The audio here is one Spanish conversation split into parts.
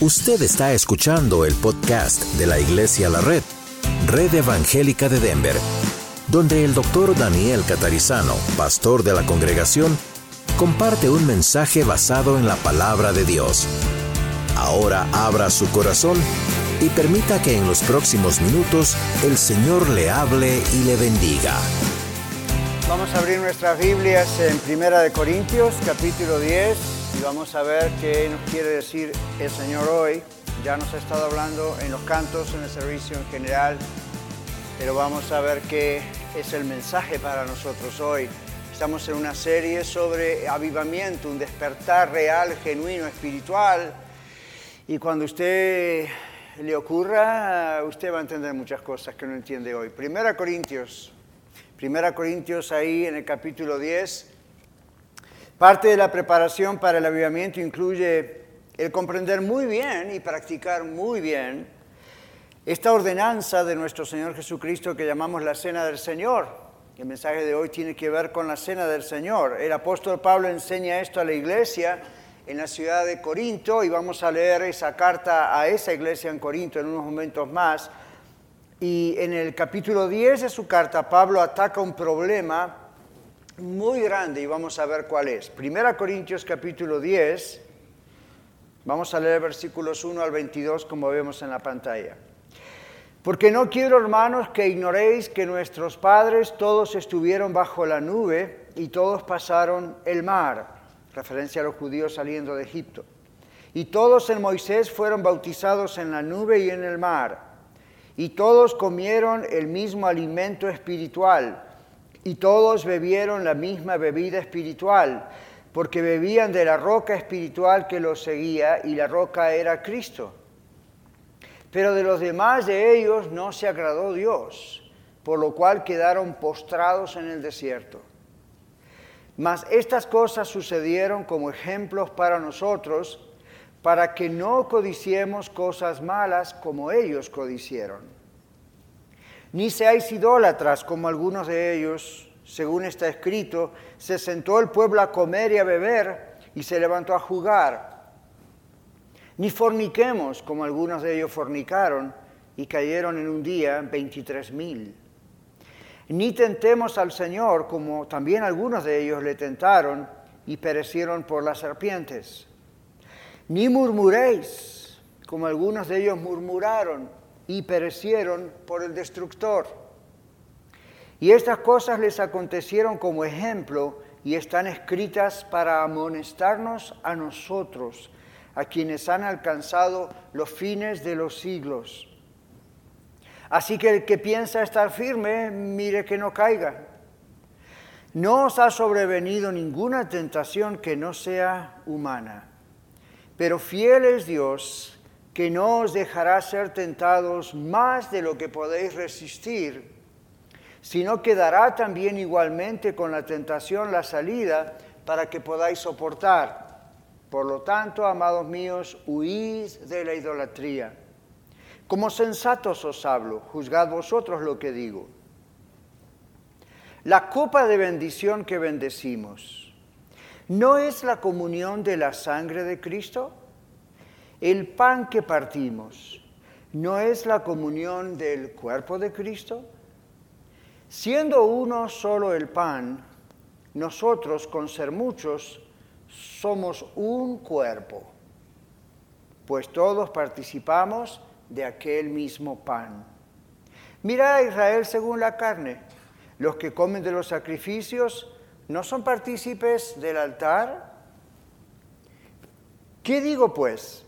Usted está escuchando el podcast de la Iglesia La Red, Red Evangélica de Denver, donde el doctor Daniel Catarizano, pastor de la congregación, comparte un mensaje basado en la palabra de Dios. Ahora abra su corazón y permita que en los próximos minutos el Señor le hable y le bendiga. Vamos a abrir nuestras Biblias en Primera de Corintios, capítulo 10, y vamos a ver qué nos quiere decir el Señor hoy. Ya nos ha estado hablando en los cantos, en el servicio en general, pero vamos a ver qué es el mensaje para nosotros hoy. Estamos en una serie sobre avivamiento, un despertar real, genuino, espiritual. Y cuando usted le ocurra, usted va a entender muchas cosas que no entiende hoy. Primera Corintios Primera Corintios ahí en el capítulo 10. Parte de la preparación para el avivamiento incluye el comprender muy bien y practicar muy bien esta ordenanza de nuestro Señor Jesucristo que llamamos la Cena del Señor. El mensaje de hoy tiene que ver con la Cena del Señor. El apóstol Pablo enseña esto a la iglesia en la ciudad de Corinto y vamos a leer esa carta a esa iglesia en Corinto en unos momentos más. Y en el capítulo 10 de su carta, Pablo ataca un problema muy grande y vamos a ver cuál es. Primera Corintios capítulo 10, vamos a leer versículos 1 al 22 como vemos en la pantalla. Porque no quiero, hermanos, que ignoréis que nuestros padres todos estuvieron bajo la nube y todos pasaron el mar, referencia a los judíos saliendo de Egipto. Y todos en Moisés fueron bautizados en la nube y en el mar y todos comieron el mismo alimento espiritual, y todos bebieron la misma bebida espiritual, porque bebían de la roca espiritual que los seguía, y la roca era Cristo. Pero de los demás de ellos no se agradó Dios, por lo cual quedaron postrados en el desierto. Mas estas cosas sucedieron como ejemplos para nosotros, para que no codiciemos cosas malas como ellos codicieron. Ni seáis idólatras como algunos de ellos, según está escrito, se sentó el pueblo a comer y a beber y se levantó a jugar. Ni forniquemos como algunos de ellos fornicaron y cayeron en un día veintitrés mil. Ni tentemos al Señor como también algunos de ellos le tentaron y perecieron por las serpientes. Ni murmuréis, como algunos de ellos murmuraron y perecieron por el destructor. Y estas cosas les acontecieron como ejemplo y están escritas para amonestarnos a nosotros, a quienes han alcanzado los fines de los siglos. Así que el que piensa estar firme, mire que no caiga. No os ha sobrevenido ninguna tentación que no sea humana pero fiel es Dios que no os dejará ser tentados más de lo que podéis resistir, sino que dará también igualmente con la tentación la salida para que podáis soportar. Por lo tanto, amados míos, huid de la idolatría. Como sensatos os hablo, juzgad vosotros lo que digo. La copa de bendición que bendecimos ¿No es la comunión de la sangre de Cristo? El pan que partimos, ¿no es la comunión del cuerpo de Cristo? Siendo uno solo el pan, nosotros con ser muchos somos un cuerpo, pues todos participamos de aquel mismo pan. Mira a Israel según la carne, los que comen de los sacrificios ¿No son partícipes del altar? ¿Qué digo pues?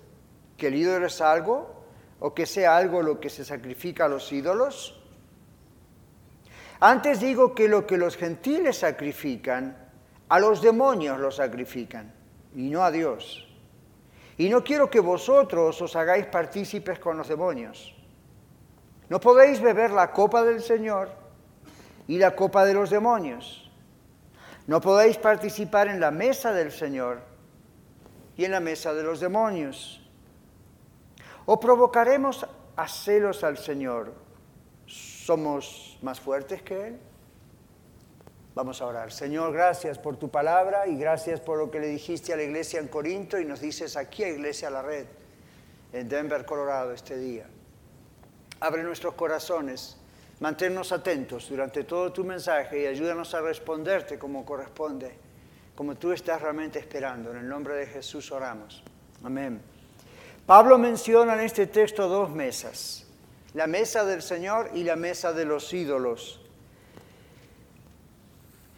¿Que el ídolo es algo? ¿O que sea algo lo que se sacrifica a los ídolos? Antes digo que lo que los gentiles sacrifican, a los demonios lo sacrifican, y no a Dios. Y no quiero que vosotros os hagáis partícipes con los demonios. No podéis beber la copa del Señor y la copa de los demonios. No podéis participar en la mesa del Señor y en la mesa de los demonios. ¿O provocaremos a celos al Señor? ¿Somos más fuertes que Él? Vamos a orar. Señor, gracias por tu palabra y gracias por lo que le dijiste a la iglesia en Corinto y nos dices aquí a Iglesia La Red. en Denver, Colorado, este día. Abre nuestros corazones, manténnos atentos durante todo tu mensaje y ayúdanos a responderte como corresponde, como tú estás realmente esperando. En el nombre de Jesús oramos. Amén. Pablo menciona en este texto dos mesas, la mesa del Señor y la mesa de los ídolos.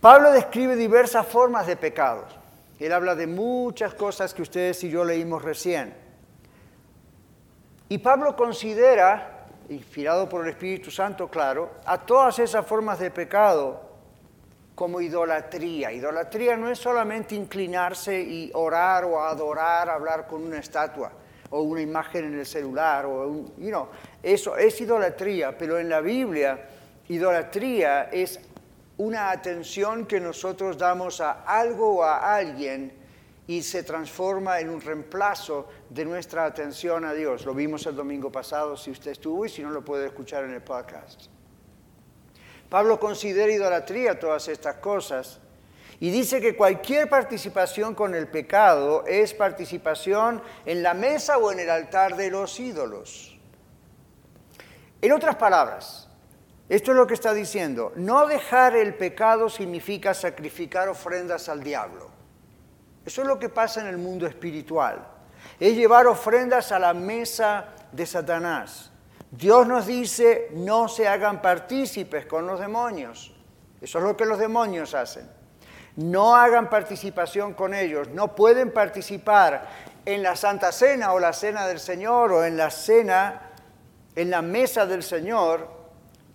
Pablo describe diversas formas de pecados. Él habla de muchas cosas que ustedes y yo leímos recién. Y Pablo considera, inspirado por el Espíritu Santo, claro, a todas esas formas de pecado como idolatría. Idolatría no es solamente inclinarse y orar o adorar, hablar con una estatua o una imagen en el celular, o un, you eso es idolatría, pero en la Biblia idolatría es una atención que nosotros damos a algo o a alguien y se transforma en un reemplazo de nuestra atención a Dios. Lo vimos el domingo pasado, si usted estuvo y si no lo puede escuchar en el podcast. Pablo considera idolatría todas estas cosas y dice que cualquier participación con el pecado es participación en la mesa o en el altar de los ídolos. En otras palabras, esto es lo que está diciendo. No dejar el pecado significa sacrificar ofrendas al diablo. Eso es lo que pasa en el mundo espiritual. Es llevar ofrendas a la mesa de Satanás. Dios nos dice, no se hagan partícipes con los demonios. Eso es lo que los demonios hacen. No hagan participación con ellos. No pueden participar en la Santa Cena o la Cena del Señor o en la cena, en la mesa del Señor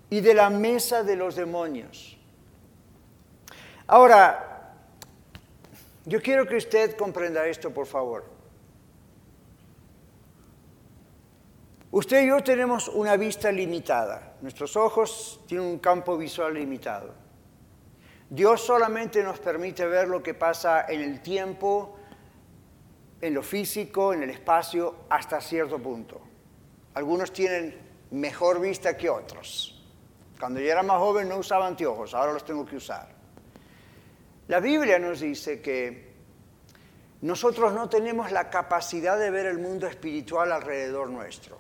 y de la mesa de los demonios. Ahora, yo quiero que usted comprenda esto, por favor. Usted y yo tenemos una vista limitada. Nuestros ojos tienen un campo visual limitado. Dios solamente nos permite ver lo que pasa en el tiempo, en lo físico, en el espacio, hasta cierto punto. Algunos tienen mejor vista que otros. Cuando yo era más joven no usaba anteojos, ahora los tengo que usar. La Biblia nos dice que nosotros no tenemos la capacidad de ver el mundo espiritual alrededor nuestro.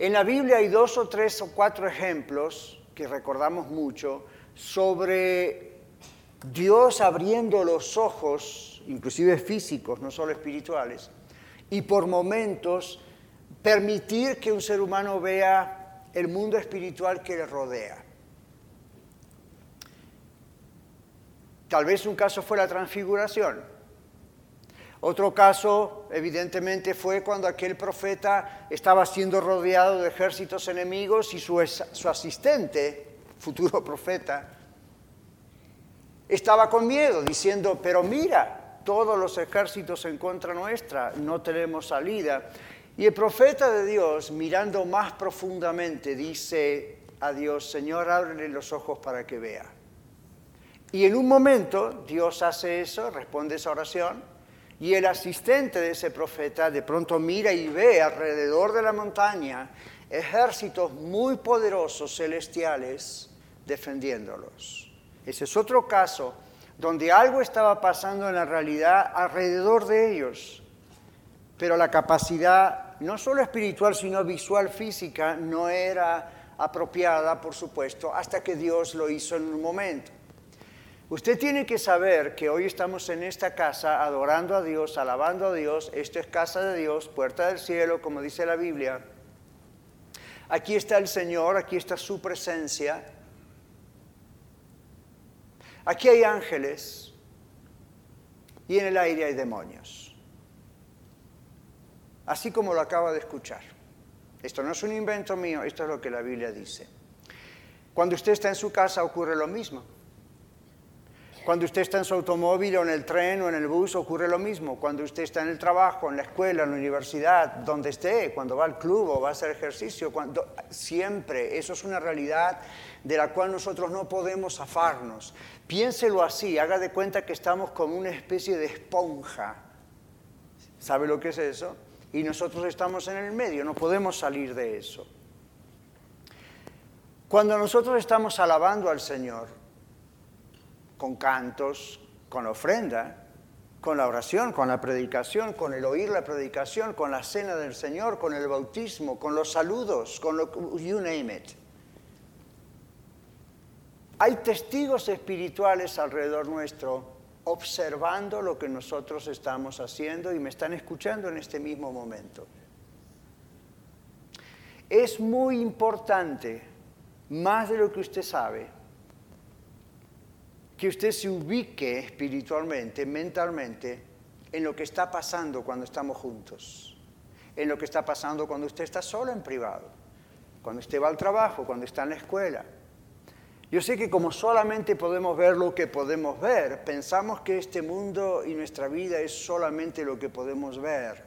En la Biblia hay dos o tres o cuatro ejemplos que recordamos mucho sobre Dios abriendo los ojos, inclusive físicos, no solo espirituales, y por momentos permitir que un ser humano vea el mundo espiritual que le rodea. Tal vez un caso fue la transfiguración. Otro caso, evidentemente, fue cuando aquel profeta estaba siendo rodeado de ejércitos enemigos y su, su asistente, futuro profeta, estaba con miedo, diciendo, pero mira, todos los ejércitos en contra nuestra, no tenemos salida. Y el profeta de Dios, mirando más profundamente, dice a Dios, Señor, ábrele los ojos para que vea. Y en un momento Dios hace eso, responde esa oración, y el asistente de ese profeta de pronto mira y ve alrededor de la montaña ejércitos muy poderosos celestiales defendiéndolos. Ese es otro caso donde algo estaba pasando en la realidad alrededor de ellos, pero la capacidad no solo espiritual, sino visual, física, no era apropiada, por supuesto, hasta que Dios lo hizo en un momento. Usted tiene que saber que hoy estamos en esta casa adorando a Dios, alabando a Dios. Esto es casa de Dios, puerta del cielo, como dice la Biblia. Aquí está el Señor, aquí está su presencia. Aquí hay ángeles y en el aire hay demonios así como lo acaba de escuchar. Esto no es un invento mío, esto es lo que la Biblia dice. Cuando usted está en su casa ocurre lo mismo. Cuando usted está en su automóvil o en el tren o en el bus ocurre lo mismo. Cuando usted está en el trabajo, en la escuela, en la universidad, donde esté, cuando va al club o va a hacer ejercicio, cuando, siempre eso es una realidad de la cual nosotros no podemos zafarnos. Piénselo así, haga de cuenta que estamos como una especie de esponja. ¿Sabe lo que es eso? y nosotros estamos en el medio, no podemos salir de eso. Cuando nosotros estamos alabando al Señor con cantos, con ofrenda, con la oración, con la predicación, con el oír la predicación, con la cena del Señor, con el bautismo, con los saludos, con lo you name it. Hay testigos espirituales alrededor nuestro observando lo que nosotros estamos haciendo y me están escuchando en este mismo momento. Es muy importante, más de lo que usted sabe, que usted se ubique espiritualmente, mentalmente, en lo que está pasando cuando estamos juntos, en lo que está pasando cuando usted está solo en privado, cuando usted va al trabajo, cuando está en la escuela. Yo sé que como solamente podemos ver lo que podemos ver, pensamos que este mundo y nuestra vida es solamente lo que podemos ver.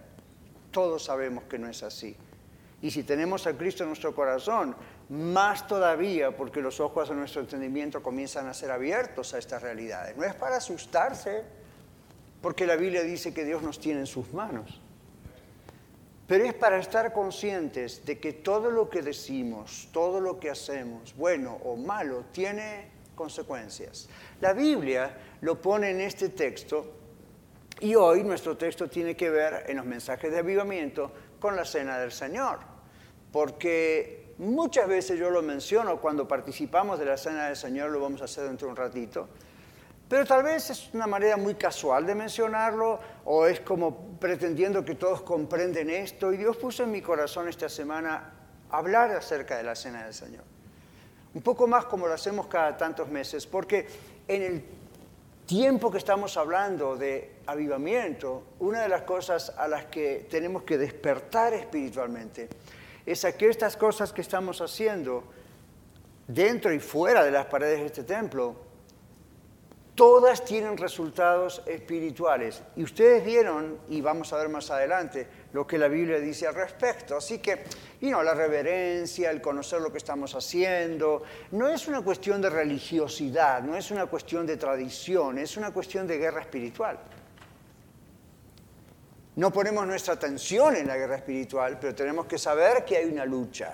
Todos sabemos que no es así. Y si tenemos a Cristo en nuestro corazón, más todavía porque los ojos de nuestro entendimiento comienzan a ser abiertos a estas realidades. No es para asustarse, porque la Biblia dice que Dios nos tiene en sus manos, pero es para estar conscientes de que todo lo que decimos, todo lo que hacemos, bueno o malo, tiene consecuencias. La Biblia lo pone en este texto y hoy nuestro texto tiene que ver en los mensajes de avivamiento con la cena del Señor, porque Muchas veces yo lo menciono cuando participamos de la Cena del Señor, lo vamos a hacer dentro de un ratito, pero tal vez es una manera muy casual de mencionarlo o es como pretendiendo que todos comprenden esto y Dios puso en mi corazón esta semana hablar acerca de la Cena del Señor. Un poco más como lo hacemos cada tantos meses, porque en el tiempo que estamos hablando de avivamiento, una de las cosas a las que tenemos que despertar espiritualmente es que estas cosas que estamos haciendo dentro y fuera de las paredes de este templo, todas tienen resultados espirituales. Y ustedes vieron, y vamos a ver más adelante, lo que la Biblia dice al respecto. Así que, y no, la reverencia, el conocer lo que estamos haciendo, no es una cuestión de religiosidad, no es una cuestión de tradición, es una cuestión de guerra espiritual. No ponemos nuestra atención en la guerra espiritual, pero tenemos que saber que hay una lucha.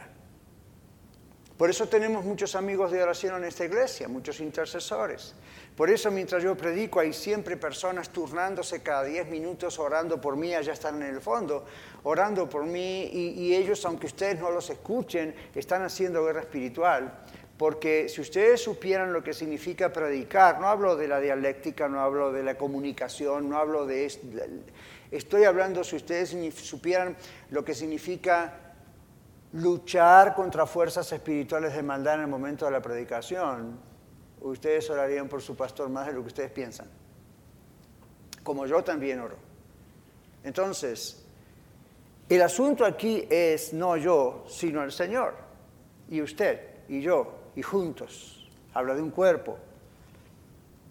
Por eso tenemos muchos amigos de oración en esta iglesia, muchos intercesores. Por eso mientras yo predico hay siempre personas turnándose cada 10 minutos orando por mí, allá están en el fondo, orando por mí y, ellos, aunque ustedes no los escuchen, están haciendo guerra espiritual. Porque si ustedes supieran lo que significa predicar, no hablo de la dialéctica, no hablo de la comunicación, no hablo de Estoy hablando, si ustedes supieran lo que significa luchar contra fuerzas espirituales de maldad en el momento de la predicación, ustedes orarían por su pastor más de lo que ustedes piensan. Como yo también oro. Entonces, el asunto aquí es no yo, sino el Señor. Y usted, y yo, y juntos. Habla de un cuerpo.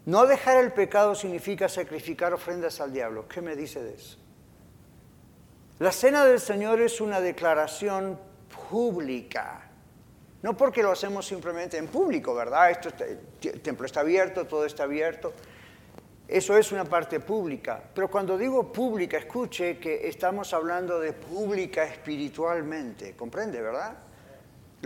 No dejar el pecado significa sacrificar ofrendas al diablo. ¿Qué me dice de eso? La cena del Señor es una declaración pública. No porque lo hacemos simplemente en público, ¿verdad? El templo está abierto, todo está abierto. Eso es una parte pública. Pero cuando digo pública, escuche que estamos hablando de pública espiritualmente. ¿Comprende, verdad?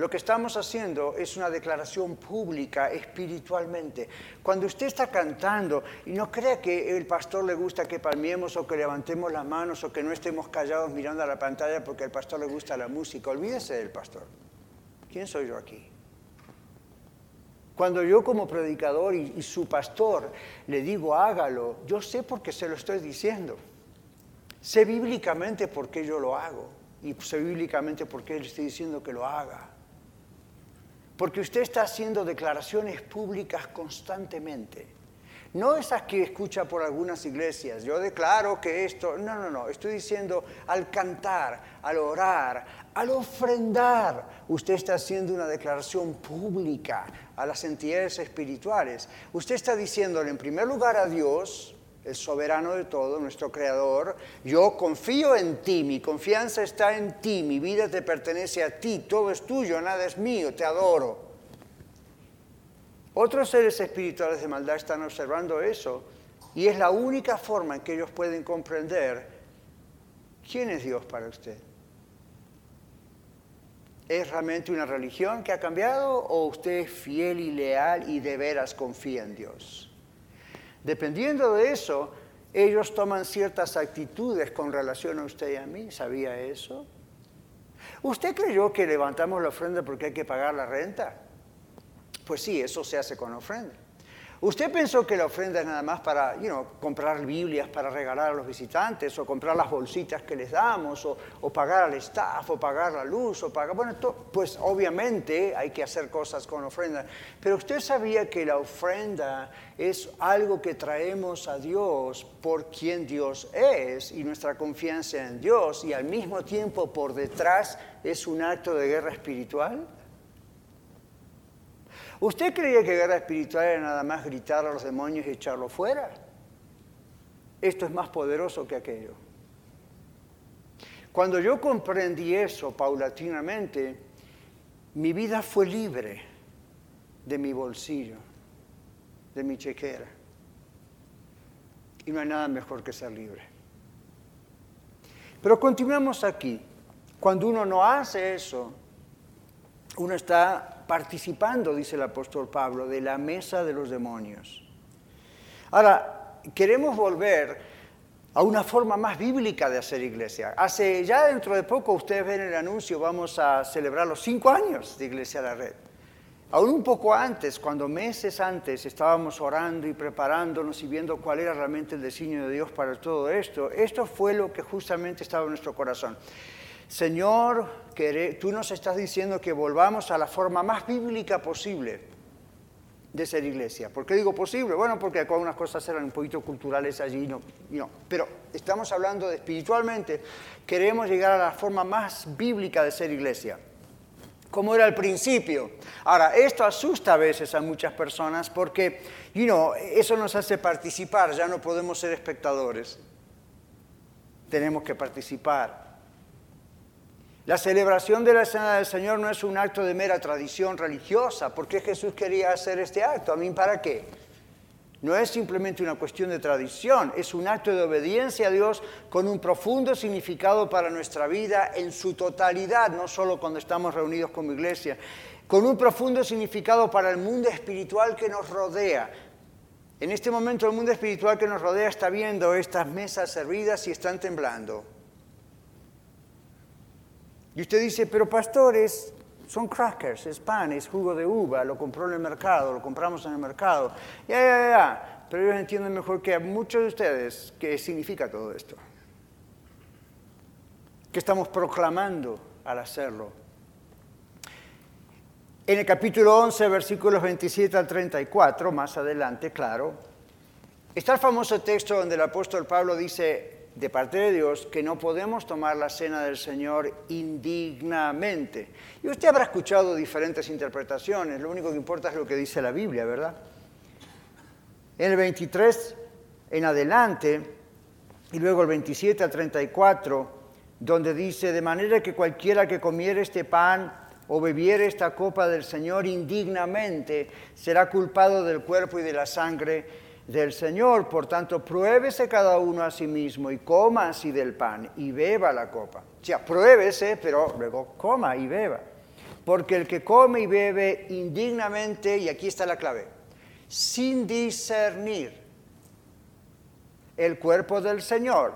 Lo que estamos haciendo es una declaración pública espiritualmente. Cuando usted está cantando y no crea que el pastor le gusta que palmiemos o que levantemos las manos o que no estemos callados mirando a la pantalla porque al pastor le gusta la música, olvídese del pastor. ¿Quién soy yo aquí? Cuando yo como predicador y, su pastor le digo hágalo, yo sé por qué se lo estoy diciendo. Sé bíblicamente por qué yo lo hago y sé bíblicamente por qué le estoy diciendo que lo haga. Porque usted está haciendo declaraciones públicas constantemente. No esas que escucha por algunas iglesias. Yo declaro que esto... No, no, no. Estoy diciendo al cantar, al orar, al ofrendar. Usted está haciendo una declaración pública a las entidades espirituales. Usted está diciéndole en primer lugar a Dios, el soberano de todo, nuestro creador. Yo confío en ti, mi confianza está en ti, mi vida te pertenece a ti, todo es tuyo, nada es mío, te adoro. Otros seres espirituales de maldad están observando eso y es la única forma en que ellos pueden comprender quién es Dios para usted. ¿Es realmente una religión que ha cambiado o usted es fiel y leal y de veras confía en Dios? Dependiendo de eso, ellos toman ciertas actitudes con relación a usted y a mí. ¿Sabía eso? ¿Usted creyó que levantamos la ofrenda porque hay que pagar la renta? Pues sí, eso se hace con ofrenda. ¿Usted pensó que la ofrenda es nada más para comprar Biblias para regalar a los visitantes, o comprar las bolsitas que les damos, o, pagar al staff, o pagar la luz, o pagar... Bueno, pues obviamente hay que hacer cosas con ofrenda, pero usted sabía que la ofrenda es algo que traemos a Dios por quien Dios es y nuestra confianza en Dios, y al mismo tiempo por detrás es un acto de guerra espiritual. ¿Usted creía que guerra espiritual era nada más gritar a los demonios y echarlos fuera? Esto es más poderoso que aquello. Cuando yo comprendí eso paulatinamente, mi vida fue libre de mi bolsillo, de mi chequera. Y no hay nada mejor que ser libre. Pero continuamos aquí. Cuando uno no hace eso, uno está participando, dice el apóstol Pablo, de la mesa de los demonios. Ahora, queremos volver a una forma más bíblica de hacer iglesia. Hace ya dentro de poco, ustedes ven el anuncio, vamos a celebrar los cinco años de Iglesia a la Red. Aún un poco antes, cuando meses antes estábamos orando y preparándonos y viendo cuál era realmente el designio de Dios para todo esto, esto fue lo que justamente estaba en nuestro corazón. Señor, tú nos estás diciendo que volvamos a la forma más bíblica posible de ser iglesia. ¿Por qué digo posible? Bueno, porque algunas cosas eran un poquito culturales allí, no, no. Pero estamos hablando de espiritualmente, queremos llegar a la forma más bíblica de ser iglesia como era al principio. Ahora, esto asusta a veces a muchas personas porque, you eso nos hace participar, ya no podemos ser espectadores. Tenemos que participar. La celebración de la Cena del Señor no es un acto de mera tradición religiosa. ¿Por qué Jesús quería hacer este acto? ¿A mí para qué? No es simplemente una cuestión de tradición, es un acto de obediencia a Dios con un profundo significado para nuestra vida en su totalidad, no solo cuando estamos reunidos como iglesia, con un profundo significado para el mundo espiritual que nos rodea. En este momento el mundo espiritual que nos rodea está viendo estas mesas servidas y están temblando. Y usted dice, pero pastores, son crackers, es pan, es jugo de uva, lo compró en el mercado, lo compramos en el mercado. Ya, ya, ya. Pero ellos entienden mejor que a muchos de ustedes qué significa todo esto. ¿Qué estamos proclamando al hacerlo? En el capítulo 11, versículos 27 al 34, más adelante, claro, está el famoso texto donde el apóstol Pablo dice, de parte de Dios que no podemos tomar la cena del Señor indignamente. Y usted habrá escuchado diferentes interpretaciones, lo único que importa es lo que dice la Biblia, ¿verdad? En el 23 en adelante, y luego el 27 al 34, donde dice, de manera que cualquiera que comiere este pan o bebiere esta copa del Señor indignamente, será culpado del cuerpo y de la sangre del Señor. Por tanto, pruébese cada uno a sí mismo y coma así del pan y beba la copa. O sea, pruébese, pero luego coma y beba. Porque el que come y bebe indignamente, y aquí está la clave, sin discernir el cuerpo del Señor,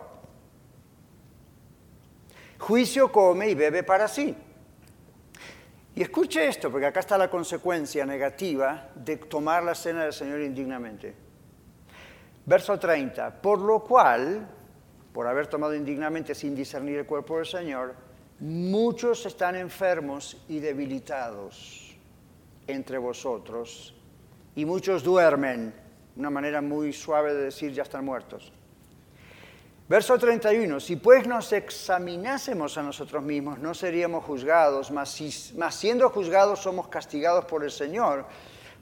juicio come y bebe para sí. Y escuche esto, porque acá está la consecuencia negativa de tomar la cena del Señor indignamente. Verso 30, por lo cual, por haber tomado indignamente sin discernir el cuerpo del Señor, muchos están enfermos y debilitados entre vosotros, y muchos duermen, una manera muy suave de decir ya están muertos. Verso 31, si pues nos examinásemos a nosotros mismos, no seríamos juzgados, mas, mas siendo juzgados somos castigados por el Señor,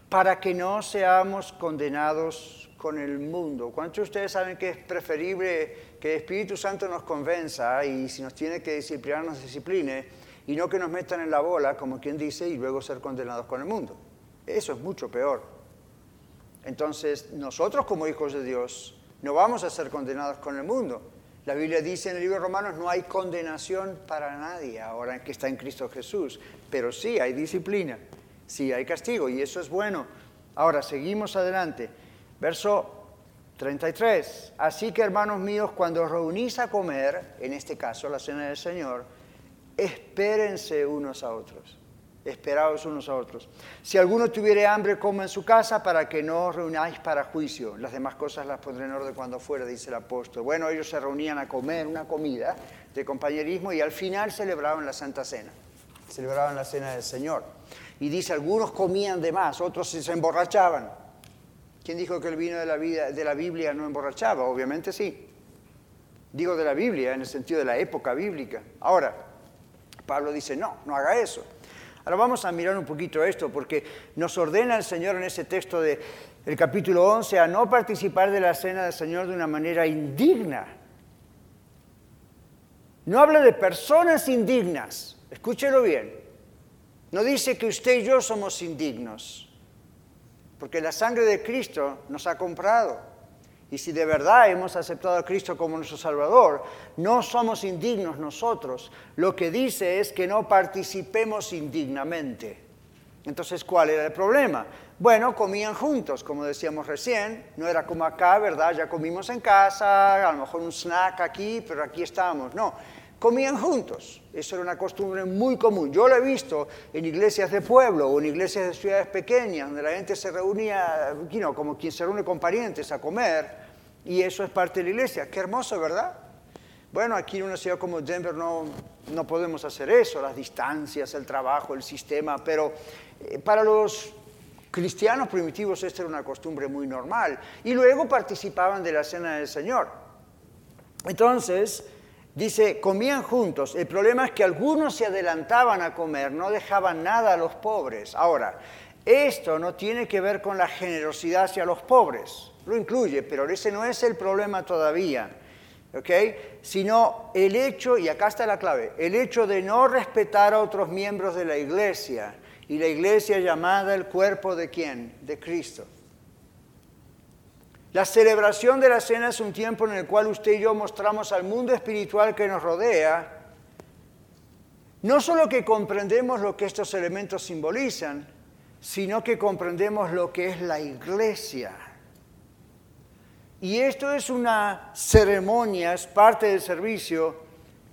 para que no seamos condenados con el mundo. ¿Cuántos de ustedes saben que es preferible que el Espíritu Santo nos convenza y si nos tiene que disciplinar, nos discipline y no que nos metan en la bola, como quien dice, y luego ser condenados con el mundo? Eso es mucho peor. Entonces, nosotros como hijos de Dios no vamos a ser condenados con el mundo. La Biblia dice en el libro de Romanos, no hay condenación para nadie ahora que está en Cristo Jesús, pero sí hay disciplina, sí hay castigo y eso es bueno. Ahora, seguimos adelante. Verso 33. Así que hermanos míos, cuando reunís a comer, en este caso la cena del Señor, espérense unos a otros. Esperaos unos a otros. Si alguno tuviere hambre, coma en su casa para que no os reunáis para juicio. Las demás cosas las pondré en orden cuando fuera, dice el apóstol. Bueno, ellos se reunían a comer una comida de compañerismo y al final celebraban la Santa Cena. Celebraban la Cena del Señor. Y dice, algunos comían de más, otros se emborrachaban. ¿Quién dijo que el vino de la, vida, de la Biblia no emborrachaba? Obviamente sí. Digo de la Biblia en el sentido de la época bíblica. Ahora, Pablo dice, no, no haga eso. Ahora vamos a mirar un poquito esto, porque nos ordena el Señor en ese texto del capítulo 11 a no participar de la cena del Señor de una manera indigna. No habla de personas indignas, escúchelo bien. No dice que usted y yo somos indignos, porque la sangre de Cristo nos ha comprado. Y si de verdad hemos aceptado a Cristo como nuestro Salvador, no somos indignos nosotros. Lo que dice es que no participemos indignamente. Entonces, ¿cuál era el problema? Bueno, comían juntos, como decíamos recién. No era como acá, ¿verdad? Ya comimos en casa, a lo mejor un snack aquí, pero aquí estamos. No, comían juntos. Eso era una costumbre muy común. Yo lo he visto en iglesias de pueblo o en iglesias de ciudades pequeñas, donde la gente se reunía, como quien se reúne con parientes a comer. Y eso es parte de la iglesia. Qué hermoso, ¿verdad? Bueno, aquí en una ciudad como Denver no, no podemos hacer eso, las distancias, el trabajo, el sistema, pero eh, para los cristianos primitivos esta era una costumbre muy normal. Y luego participaban de la cena del Señor. Entonces, dice, comían juntos. El problema es que algunos se adelantaban a comer, no dejaban nada a los pobres. Ahora, esto no tiene que ver con la generosidad hacia los pobres lo incluye, pero ese no es el problema todavía, ¿ok? Sino el hecho, y acá está la clave, el hecho de no respetar a otros miembros de la iglesia, y la iglesia llamada el cuerpo de quién? De Cristo. La celebración de la cena es un tiempo en el cual usted y yo mostramos al mundo espiritual que nos rodea, no solo que comprendemos lo que estos elementos simbolizan, sino que comprendemos lo que es la iglesia. Y esto es una ceremonia, es parte del servicio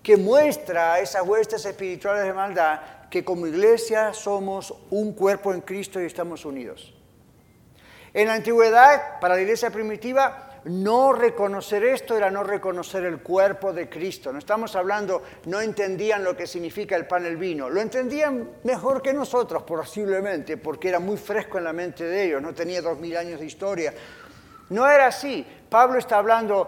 que muestra a esas huestes espirituales de maldad que como iglesia somos un cuerpo en Cristo y estamos unidos. En la antigüedad, para la iglesia primitiva, no reconocer esto era no reconocer el cuerpo de Cristo. No estamos hablando, no entendían lo que significa el pan y el vino. Lo entendían mejor que nosotros, posiblemente, porque era muy fresco en la mente de ellos, no tenía dos mil años de historia. No era así. Pablo está hablando,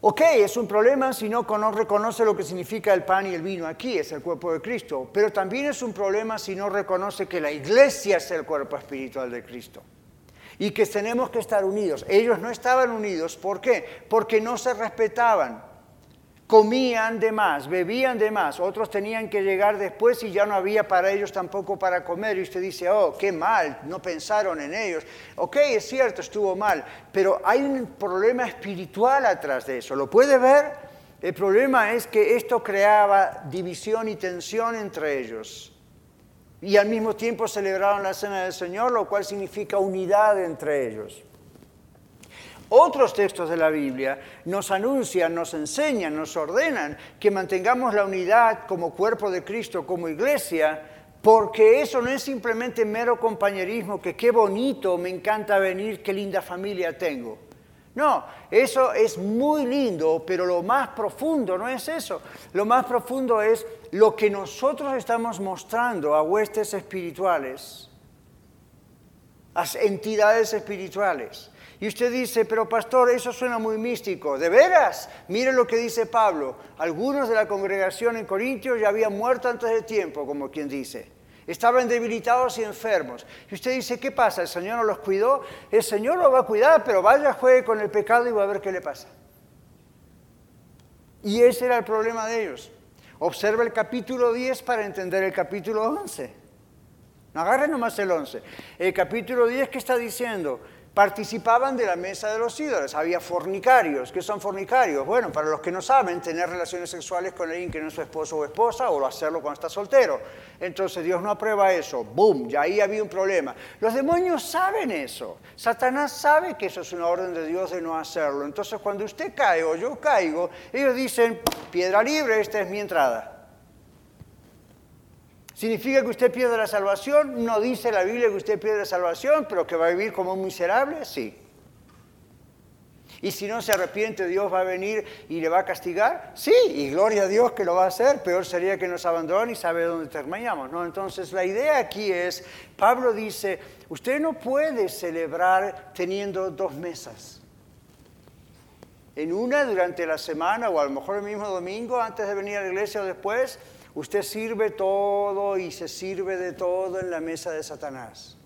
ok, es un problema si no reconoce lo que significa el pan y el vino aquí, es el cuerpo de Cristo, pero también es un problema si no reconoce que la iglesia es el cuerpo espiritual de Cristo y que tenemos que estar unidos. Ellos no estaban unidos, ¿por qué? Porque no se respetaban comían de más, bebían de más, otros tenían que llegar después y ya no había para ellos tampoco para comer. Y usted dice, oh, qué mal, no pensaron en ellos. Ok, es cierto, estuvo mal, pero hay un problema espiritual atrás de eso. ¿Lo puede ver? El problema es que esto creaba división y tensión entre ellos. Y al mismo tiempo celebraron la cena del Señor, lo cual significa unidad entre ellos. Otros textos de la Biblia nos anuncian, nos enseñan, nos ordenan que mantengamos la unidad como cuerpo de Cristo, como iglesia, porque eso no es simplemente mero compañerismo, que qué bonito, me encanta venir, qué linda familia tengo. No, eso es muy lindo, pero lo más profundo no es eso. Lo más profundo es lo que nosotros estamos mostrando a huestes espirituales, a entidades espirituales. Y usted dice, pero pastor, eso suena muy místico. ¿De veras? Mire lo que dice Pablo. Algunos de la congregación en Corintios ya habían muerto antes de tiempo, como quien dice. Estaban debilitados y enfermos. Y usted dice, ¿qué pasa? ¿El Señor no los cuidó? El Señor los va a cuidar, pero vaya, juegue con el pecado y va a ver qué le pasa. Y ese era el problema de ellos. Observa el capítulo 10 para entender el capítulo 11. No agarre nomás el 11. El capítulo 10 ¿qué está diciendo, participaban de la mesa de los ídolos. Había fornicarios. ¿Qué son fornicarios? Bueno, para los que no saben, tener relaciones sexuales con alguien que no es su esposo o esposa o hacerlo cuando está soltero. Entonces Dios no aprueba eso. ¡Boom! Ya ahí había un problema. Los demonios saben eso. Satanás sabe que eso es una orden de Dios de no hacerlo. Entonces cuando usted cae o yo caigo, ellos dicen, piedra libre, esta es mi entrada. ¿Significa que usted pierde la salvación? No dice la Biblia que usted pierde la salvación, pero que va a vivir como un miserable, sí. Y si no se arrepiente, Dios va a venir y le va a castigar. Sí, y gloria a Dios que lo va a hacer. Peor sería que nos abandone y sabe dónde terminamos. ¿no? Entonces la idea aquí es, Pablo dice, usted no puede celebrar teniendo dos mesas. En una durante la semana o a lo mejor el mismo domingo antes de venir a la iglesia o después, Usted sirve todo y se sirve de todo en la mesa de Satanás.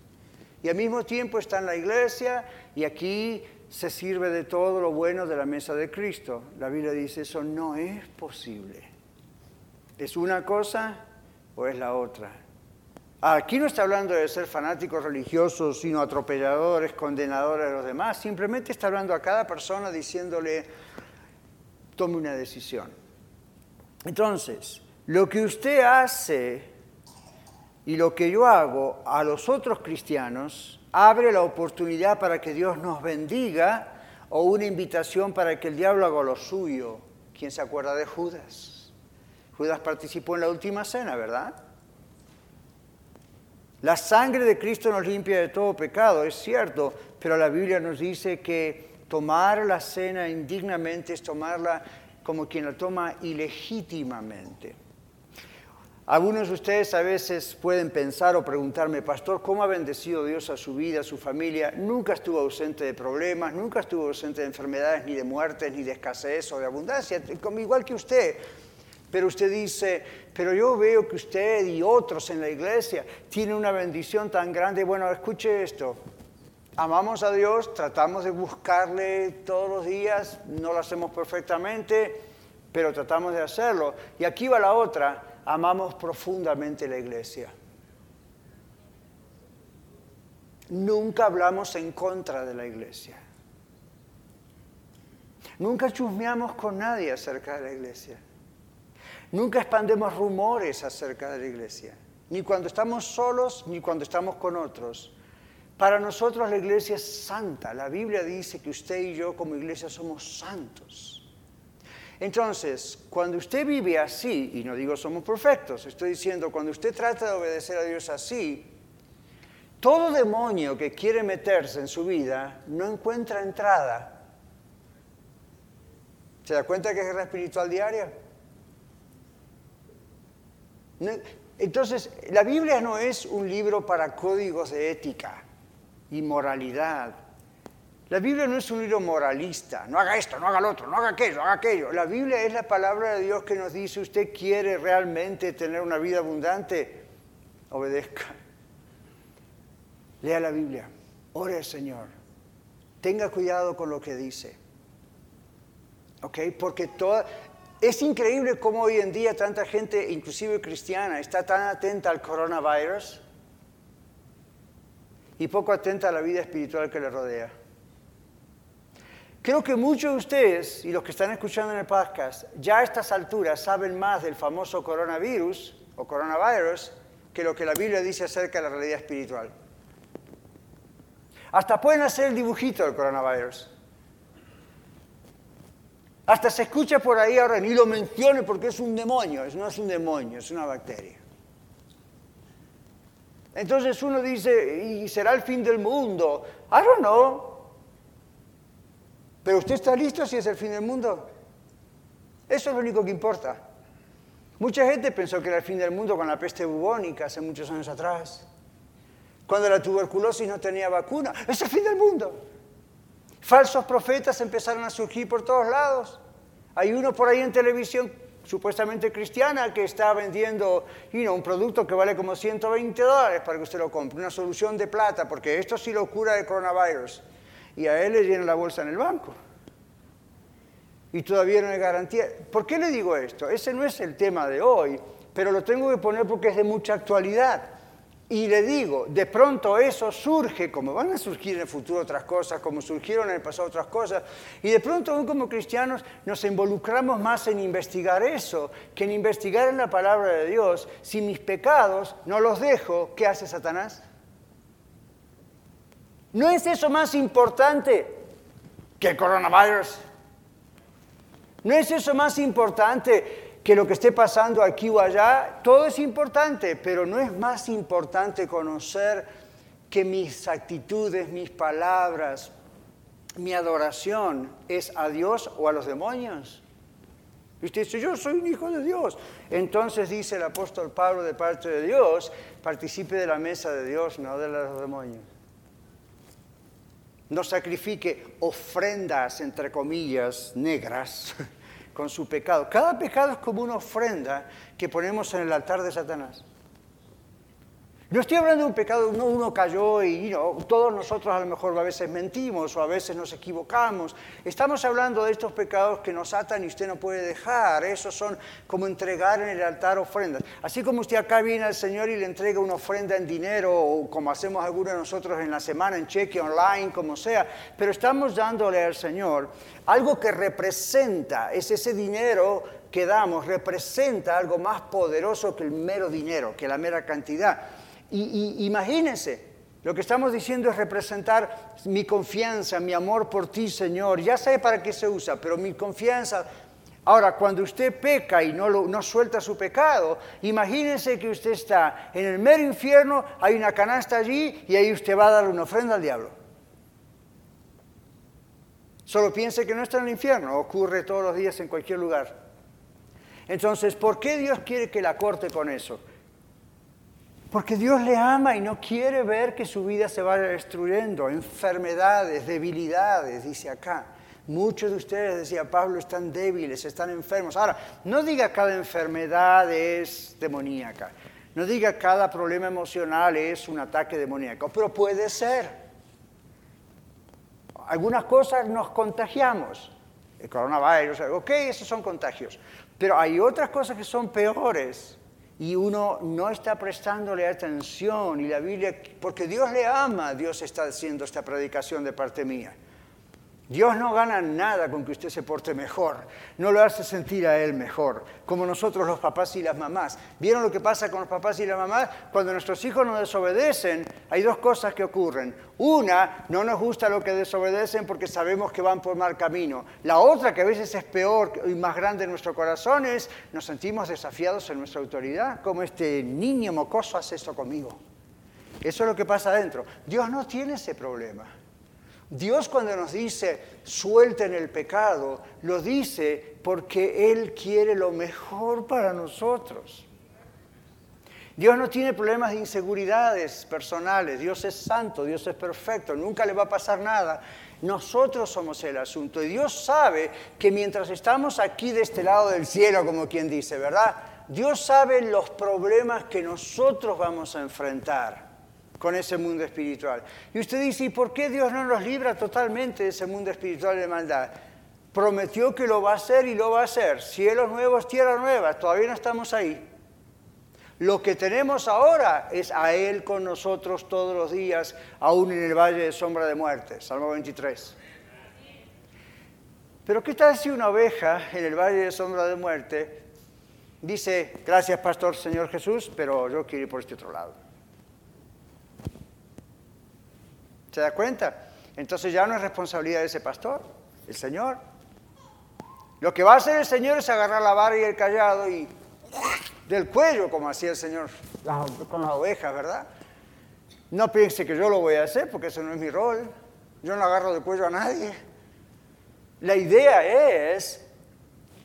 Y al mismo tiempo está en la iglesia y aquí se sirve de todo lo bueno de la mesa de Cristo. La Biblia dice, eso no es posible. ¿Es una cosa o es la otra? Aquí no está hablando de ser fanáticos religiosos, sino atropelladores, condenadores de los demás. Simplemente está hablando a cada persona diciéndole, tome una decisión. Entonces, lo que usted hace y lo que yo hago a los otros cristianos abre la oportunidad para que Dios nos bendiga o una invitación para que el diablo haga lo suyo. ¿Quién se acuerda de Judas? Judas participó en la última cena, ¿verdad? La sangre de Cristo nos limpia de todo pecado, es cierto, pero la Biblia nos dice que tomar la cena indignamente es tomarla como quien la toma ilegítimamente. Algunos de ustedes a veces pueden pensar o preguntarme, pastor, ¿cómo ha bendecido Dios a su vida, a su familia? Nunca estuvo ausente de problemas, nunca estuvo ausente de enfermedades, ni de muertes, ni de escasez o de abundancia, igual que usted. Pero usted dice, pero yo veo que usted y otros en la iglesia tienen una bendición tan grande. Bueno, escuche esto. Amamos a Dios, tratamos de buscarle todos los días, no lo hacemos perfectamente, pero tratamos de hacerlo. Y aquí va la otra amamos profundamente la iglesia. Nunca hablamos en contra de la iglesia. Nunca chusmeamos con nadie acerca de la iglesia. Nunca expandemos rumores acerca de la iglesia. Ni cuando estamos solos, ni cuando estamos con otros. Para nosotros la iglesia es santa. La Biblia dice que usted y yo como iglesia somos santos. Entonces, cuando usted vive así, y no digo somos perfectos, estoy diciendo, cuando usted trata de obedecer a Dios así, todo demonio que quiere meterse en su vida no encuentra entrada. ¿Se da cuenta que es guerra espiritual diaria? Entonces, la Biblia no es un libro para códigos de ética y moralidad. La Biblia no es un libro moralista, no haga esto, no haga lo otro, no haga aquello, haga aquello. La Biblia es la palabra de Dios que nos dice, usted quiere realmente tener una vida abundante, obedezca. Lea la Biblia, ore al Señor, tenga cuidado con lo que dice. ¿Ok? Porque toda... Es increíble cómo hoy en día tanta gente, inclusive cristiana, está tan atenta al coronavirus y poco atenta a la vida espiritual que le rodea. Creo que muchos de ustedes y los que están escuchando en el podcast ya a estas alturas saben más del famoso coronavirus o coronavirus que lo que la Biblia dice acerca de la realidad espiritual. Hasta pueden hacer el dibujito del coronavirus. Hasta se escucha por ahí ahora, ni lo mencione porque es un demonio. No es un demonio, es una bacteria. Entonces uno dice, ¿y será el fin del mundo? I don't know. Pero usted está listo si es el fin del mundo. Eso es lo único que importa. Mucha gente pensó que era el fin del mundo con la peste bubónica hace muchos años atrás. Cuando la tuberculosis no tenía vacuna. Es el fin del mundo. Falsos profetas empezaron a surgir por todos lados. Hay uno por ahí en televisión supuestamente cristiana que está vendiendo un producto que vale como 120 dólares para que usted lo compre, una solución de plata, porque esto sí lo cura el coronavirus y a él le llena la bolsa en el banco. Y todavía no hay garantía. ¿Por qué le digo esto? Ese no es el tema de hoy, pero lo tengo que poner porque es de mucha actualidad. Y le digo, de pronto eso surge, como van a surgir en el futuro otras cosas, como surgieron en el pasado otras cosas, y de pronto aún como cristianos nos involucramos más en investigar eso que en investigar en la palabra de Dios. Si mis pecados no los dejo, ¿qué hace Satanás? ¿No es eso más importante que el coronavirus? ¿No es eso más importante que lo que esté pasando aquí o allá, todo es importante, pero no es más importante conocer que mis actitudes, mis palabras, mi adoración es a Dios o a los demonios. Usted dice, yo soy un hijo de Dios. Entonces dice el apóstol Pablo de parte de Dios, participe de la mesa de Dios, no de los demonios. No sacrifique ofrendas, entre comillas, negras con su pecado. Cada pecado es como una ofrenda que ponemos en el altar de Satanás. No estoy hablando de un pecado, uno, cayó y todos nosotros a lo mejor a veces mentimos o a veces nos equivocamos. Estamos hablando de estos pecados que nos atan y usted no puede dejar. Esos son como entregar en el altar ofrendas. Así como usted acá viene al Señor y le entrega una ofrenda en dinero o como hacemos algunos de nosotros en la semana, en cheque online, como sea, pero estamos dándole al Señor algo que representa, es ese dinero que damos, representa algo más poderoso que el mero dinero, que la mera cantidad. Y, imagínense, lo que estamos diciendo es representar mi confianza, mi amor por ti, Señor. Ya sé para qué se usa, pero mi confianza. Ahora, cuando usted peca y no, no suelta su pecado, imagínense que usted está en el mero infierno, hay una canasta allí y ahí usted va a dar una ofrenda al diablo. Solo piense que no está en el infierno, ocurre todos los días en cualquier lugar. Entonces, ¿por qué Dios quiere que la corte con eso? Porque Dios le ama y no quiere ver que su vida se vaya destruyendo. Enfermedades, debilidades, dice acá. Muchos de ustedes, decía Pablo, están débiles, están enfermos. Ahora, no diga cada enfermedad es demoníaca. No diga cada problema emocional es un ataque demoníaco, pero puede ser. Algunas cosas nos contagiamos. El coronavirus, ok, esos son contagios. Pero hay otras cosas que son peores y uno no está prestándole atención y la Biblia, porque Dios le ama, Dios está haciendo esta predicación de parte mía. Dios no gana nada con que usted se porte mejor, no lo hace sentir a Él mejor, como nosotros los papás y las mamás. ¿Vieron lo que pasa con los papás y las mamás? Cuando nuestros hijos nos desobedecen, hay dos cosas que ocurren. Una, no nos gusta lo que desobedecen porque sabemos que van por mal camino. La otra, que a veces es peor y más grande en nuestro corazón, es nos sentimos desafiados en nuestra autoridad, como este niño mocoso hace esto conmigo. Eso es lo que pasa adentro. Dios no tiene ese problema. Dios cuando nos dice suelten el pecado, lo dice porque Él quiere lo mejor para nosotros. Dios no tiene problemas de inseguridades personales, Dios es santo, Dios es perfecto, nunca le va a pasar nada. Nosotros somos el asunto y Dios sabe que mientras estamos aquí de este lado del cielo, como quien dice, ¿verdad? Dios sabe los problemas que nosotros vamos a enfrentar con ese mundo espiritual. Y usted dice, ¿y por qué Dios no nos libra totalmente de ese mundo espiritual de maldad? Prometió que lo va a hacer y lo va a hacer. Cielos nuevos, tierra nueva. Todavía no estamos ahí. Lo que tenemos ahora es a Él con nosotros todos los días, aún en el valle de sombra de muerte. Salmo 23. Pero ¿qué tal si una oveja en el valle de sombra de muerte dice, gracias pastor Señor Jesús, pero yo quiero ir por este otro lado? ¿Se da cuenta? Entonces ya no es responsabilidad de ese pastor, el Señor. Lo que va a hacer el Señor es agarrar la vara y el callado y del cuello, como hacía el Señor con las ovejas, ¿verdad? No piense que yo lo voy a hacer, porque ese no es mi rol. Yo no agarro del cuello a nadie. La idea es,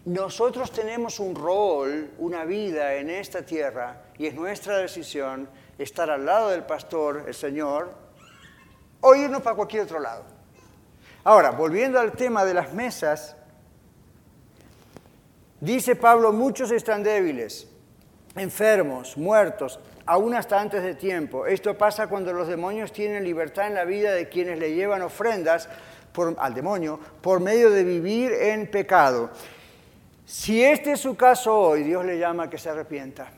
nosotros tenemos un rol, una vida en esta tierra, y es nuestra decisión estar al lado del pastor, el Señor, o irnos para cualquier otro lado. Ahora, volviendo al tema de las mesas, dice Pablo, muchos están débiles, enfermos, muertos, aún hasta antes de tiempo. Esto pasa cuando los demonios tienen libertad en la vida de quienes le llevan ofrendas al demonio por medio de vivir en pecado. Si este es su caso hoy, Dios le llama a que se arrepienta.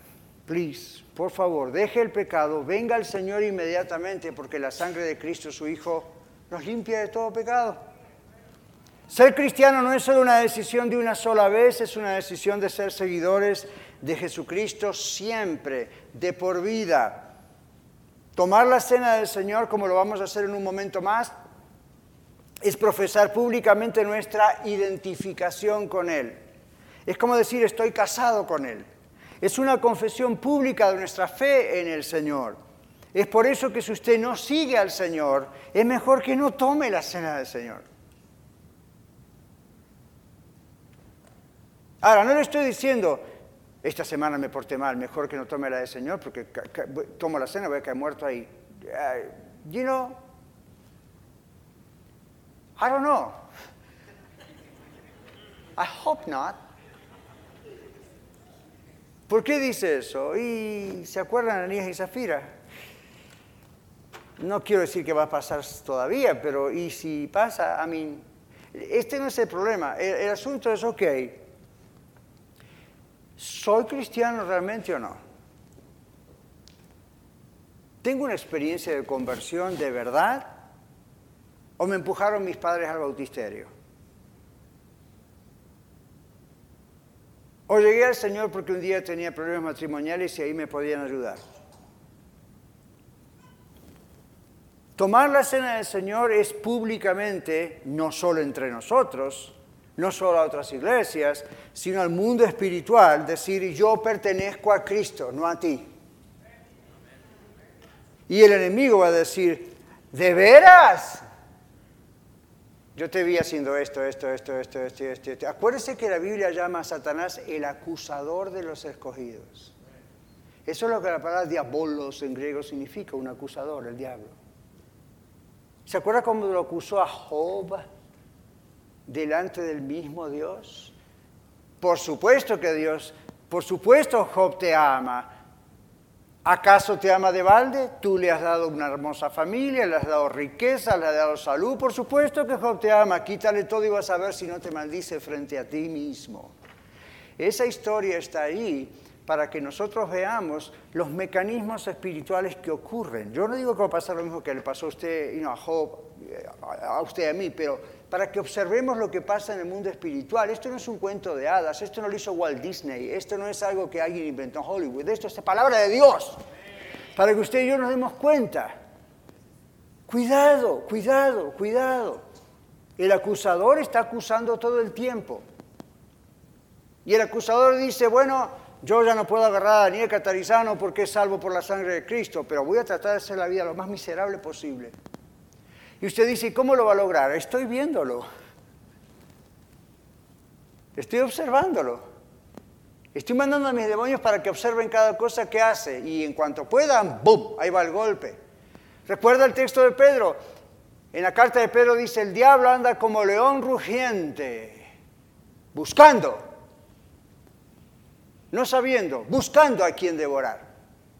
please, por favor, deje el pecado, venga al Señor inmediatamente, porque la sangre de Cristo, su Hijo, nos limpia de todo pecado. Ser cristiano no es solo una decisión de una sola vez, es una decisión de ser seguidores de Jesucristo siempre, de por vida. Tomar la cena del Señor, como lo vamos a hacer en un momento más, es profesar públicamente nuestra identificación con Él. Es como decir, estoy casado con Él. Es una confesión pública de nuestra fe en el Señor. Es por eso que si usted no sigue al Señor, es mejor que no tome la cena del Señor. Ahora, no le estoy diciendo, esta semana me porté mal, mejor que no tome la del Señor, porque tomo la cena, voy a caer muerto ahí. you know, I don't know. I hope not. ¿Por qué dice eso? Y se acuerdan de Anías y Zafira. No quiero decir que va a pasar todavía, pero y si pasa, I mean, este no es el problema. El, asunto es, ok, ¿soy cristiano realmente o no? ¿Tengo una experiencia de conversión de verdad? ¿O me empujaron mis padres al bautisterio? O llegué al Señor porque un día tenía problemas matrimoniales y ahí me podían ayudar. Tomar la cena del Señor es públicamente, no solo entre nosotros, no solo a otras iglesias, sino al mundo espiritual, decir yo pertenezco a Cristo, no a ti. Y el enemigo va a decir, ¿de veras? Yo te vi haciendo esto, esto, esto, esto, esto, esto, esto. Acuérdese que la Biblia llama a Satanás el acusador de los escogidos. Eso es lo que la palabra diabolos en griego significa, un acusador, el diablo. ¿Se acuerda cómo lo acusó a Job delante del mismo Dios? Por supuesto que Dios, por supuesto Job te ama, ¿Acaso te ama de balde? Tú le has dado una hermosa familia, le has dado riqueza, le has dado salud. Por supuesto que Job te ama. Quítale todo y vas a ver si no te maldice frente a ti mismo. Esa historia está ahí para que nosotros veamos los mecanismos espirituales que ocurren. Yo no digo que va a pasar lo mismo que le pasó a usted, y a Job, eh, a usted a mí, pero para que observemos lo que pasa en el mundo espiritual. Esto no es un cuento de hadas, esto no lo hizo Walt Disney, esto no es algo que alguien inventó en Hollywood, esto es la palabra de Dios, para que usted y yo nos demos cuenta. Cuidado, cuidado, cuidado. El acusador está acusando todo el tiempo. Y el acusador dice, bueno, yo ya no puedo agarrar a Daniel Catarizano porque es salvo por la sangre de Cristo, pero voy a tratar de hacer la vida lo más miserable posible. Y usted dice, ¿cómo lo va a lograr? Estoy viéndolo. Estoy observándolo. Estoy mandando a mis demonios para que observen cada cosa que hace y en cuanto puedan, ¡bum! Ahí va el golpe. Recuerda el texto de Pedro. En la carta de Pedro dice, el diablo anda como león rugiente, buscando, no sabiendo, buscando a quien devorar.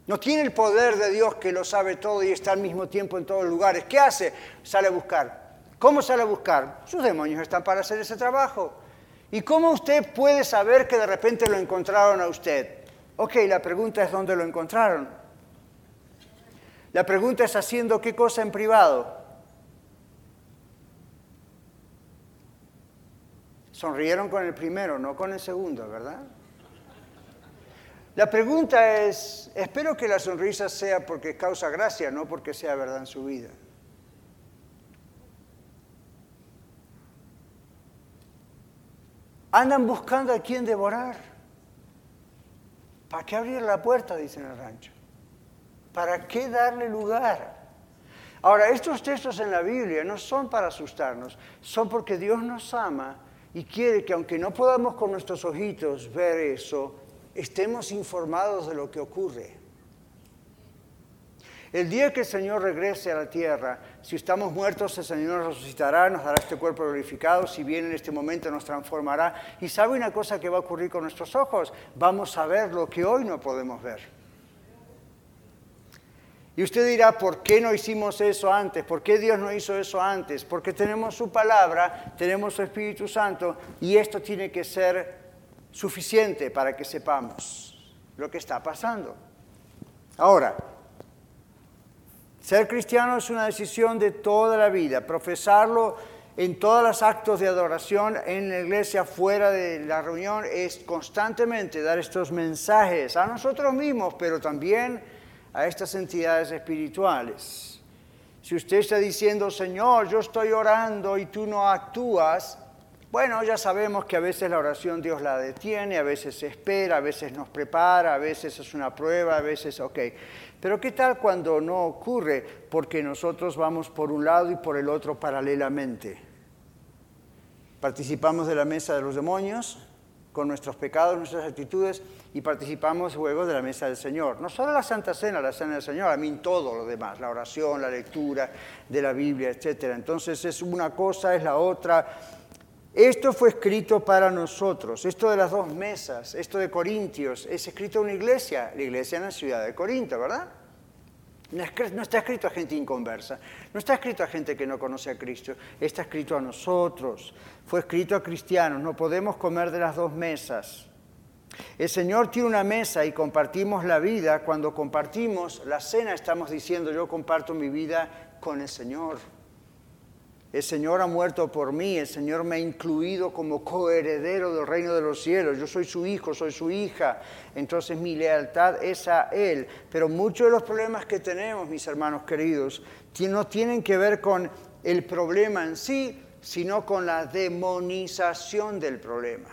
No tiene el poder de Dios que lo sabe todo y está al mismo tiempo en todos lugares. ¿Qué hace? Sale a buscar. ¿Cómo sale a buscar? Sus demonios están para hacer ese trabajo. ¿Y cómo usted puede saber que de repente lo encontraron a usted? Ok, la pregunta es dónde lo encontraron. La pregunta es haciendo qué cosa en privado. Sonrieron con el primero, no con el segundo, ¿verdad? La pregunta es, espero que la sonrisa sea porque causa gracia, no porque sea verdad en su vida. Andan buscando a quién devorar. ¿Para qué abrir la puerta? Dice en el rancho. ¿Para qué darle lugar? Ahora, estos textos en la Biblia no son para asustarnos, son porque Dios nos ama y quiere que aunque no podamos con nuestros ojitos ver eso, estemos informados de lo que ocurre. El día que el Señor regrese a la tierra, si estamos muertos, el Señor nos resucitará, nos dará este cuerpo glorificado, si bien en este momento nos transformará. Y sabe una cosa que va a ocurrir con nuestros ojos, vamos a ver lo que hoy no podemos ver. Y usted dirá, ¿por qué no hicimos eso antes? ¿Por qué Dios no hizo eso antes? Porque tenemos su palabra, tenemos su Espíritu Santo y esto tiene que ser suficiente para que sepamos. lo que está pasando. Ahora, ser cristiano es una decisión de toda la vida. Profesarlo en todos los actos de adoración en la iglesia, fuera de la reunión, es constantemente dar estos mensajes a nosotros mismos, pero también a estas entidades espirituales. Si usted está diciendo, Señor, yo estoy orando y tú no actúas, bueno, ya sabemos que a veces la oración Dios la detiene, a veces se espera, a veces nos prepara, a veces es una prueba, a veces, ok. Pero ¿qué tal cuando no ocurre porque nosotros vamos por un lado y por el otro paralelamente? Participamos de la mesa de los demonios con nuestros pecados, nuestras actitudes y participamos luego de la mesa del Señor. No solo la Santa Cena, la Cena del Señor, a mí todo lo demás, la oración, la lectura de la Biblia, etc. Entonces es una cosa, es la otra esto fue escrito para nosotros, esto de las dos mesas, esto de Corintios, es escrito a una iglesia, la iglesia en la ciudad de Corinto, ¿verdad? No está escrito a gente inconversa, no está escrito a gente que no conoce a Cristo, está escrito a nosotros, fue escrito a cristianos, no podemos comer de las dos mesas. El Señor tiene una mesa y compartimos la vida, cuando compartimos la cena estamos diciendo yo comparto mi vida con el Señor. El Señor ha muerto por mí, el Señor me ha incluido como coheredero del reino de los cielos. Yo soy su hijo, soy su hija. Entonces mi lealtad es a Él. Pero muchos de los problemas que tenemos, mis hermanos queridos, no tienen que ver con el problema en sí, sino con la demonización del problema.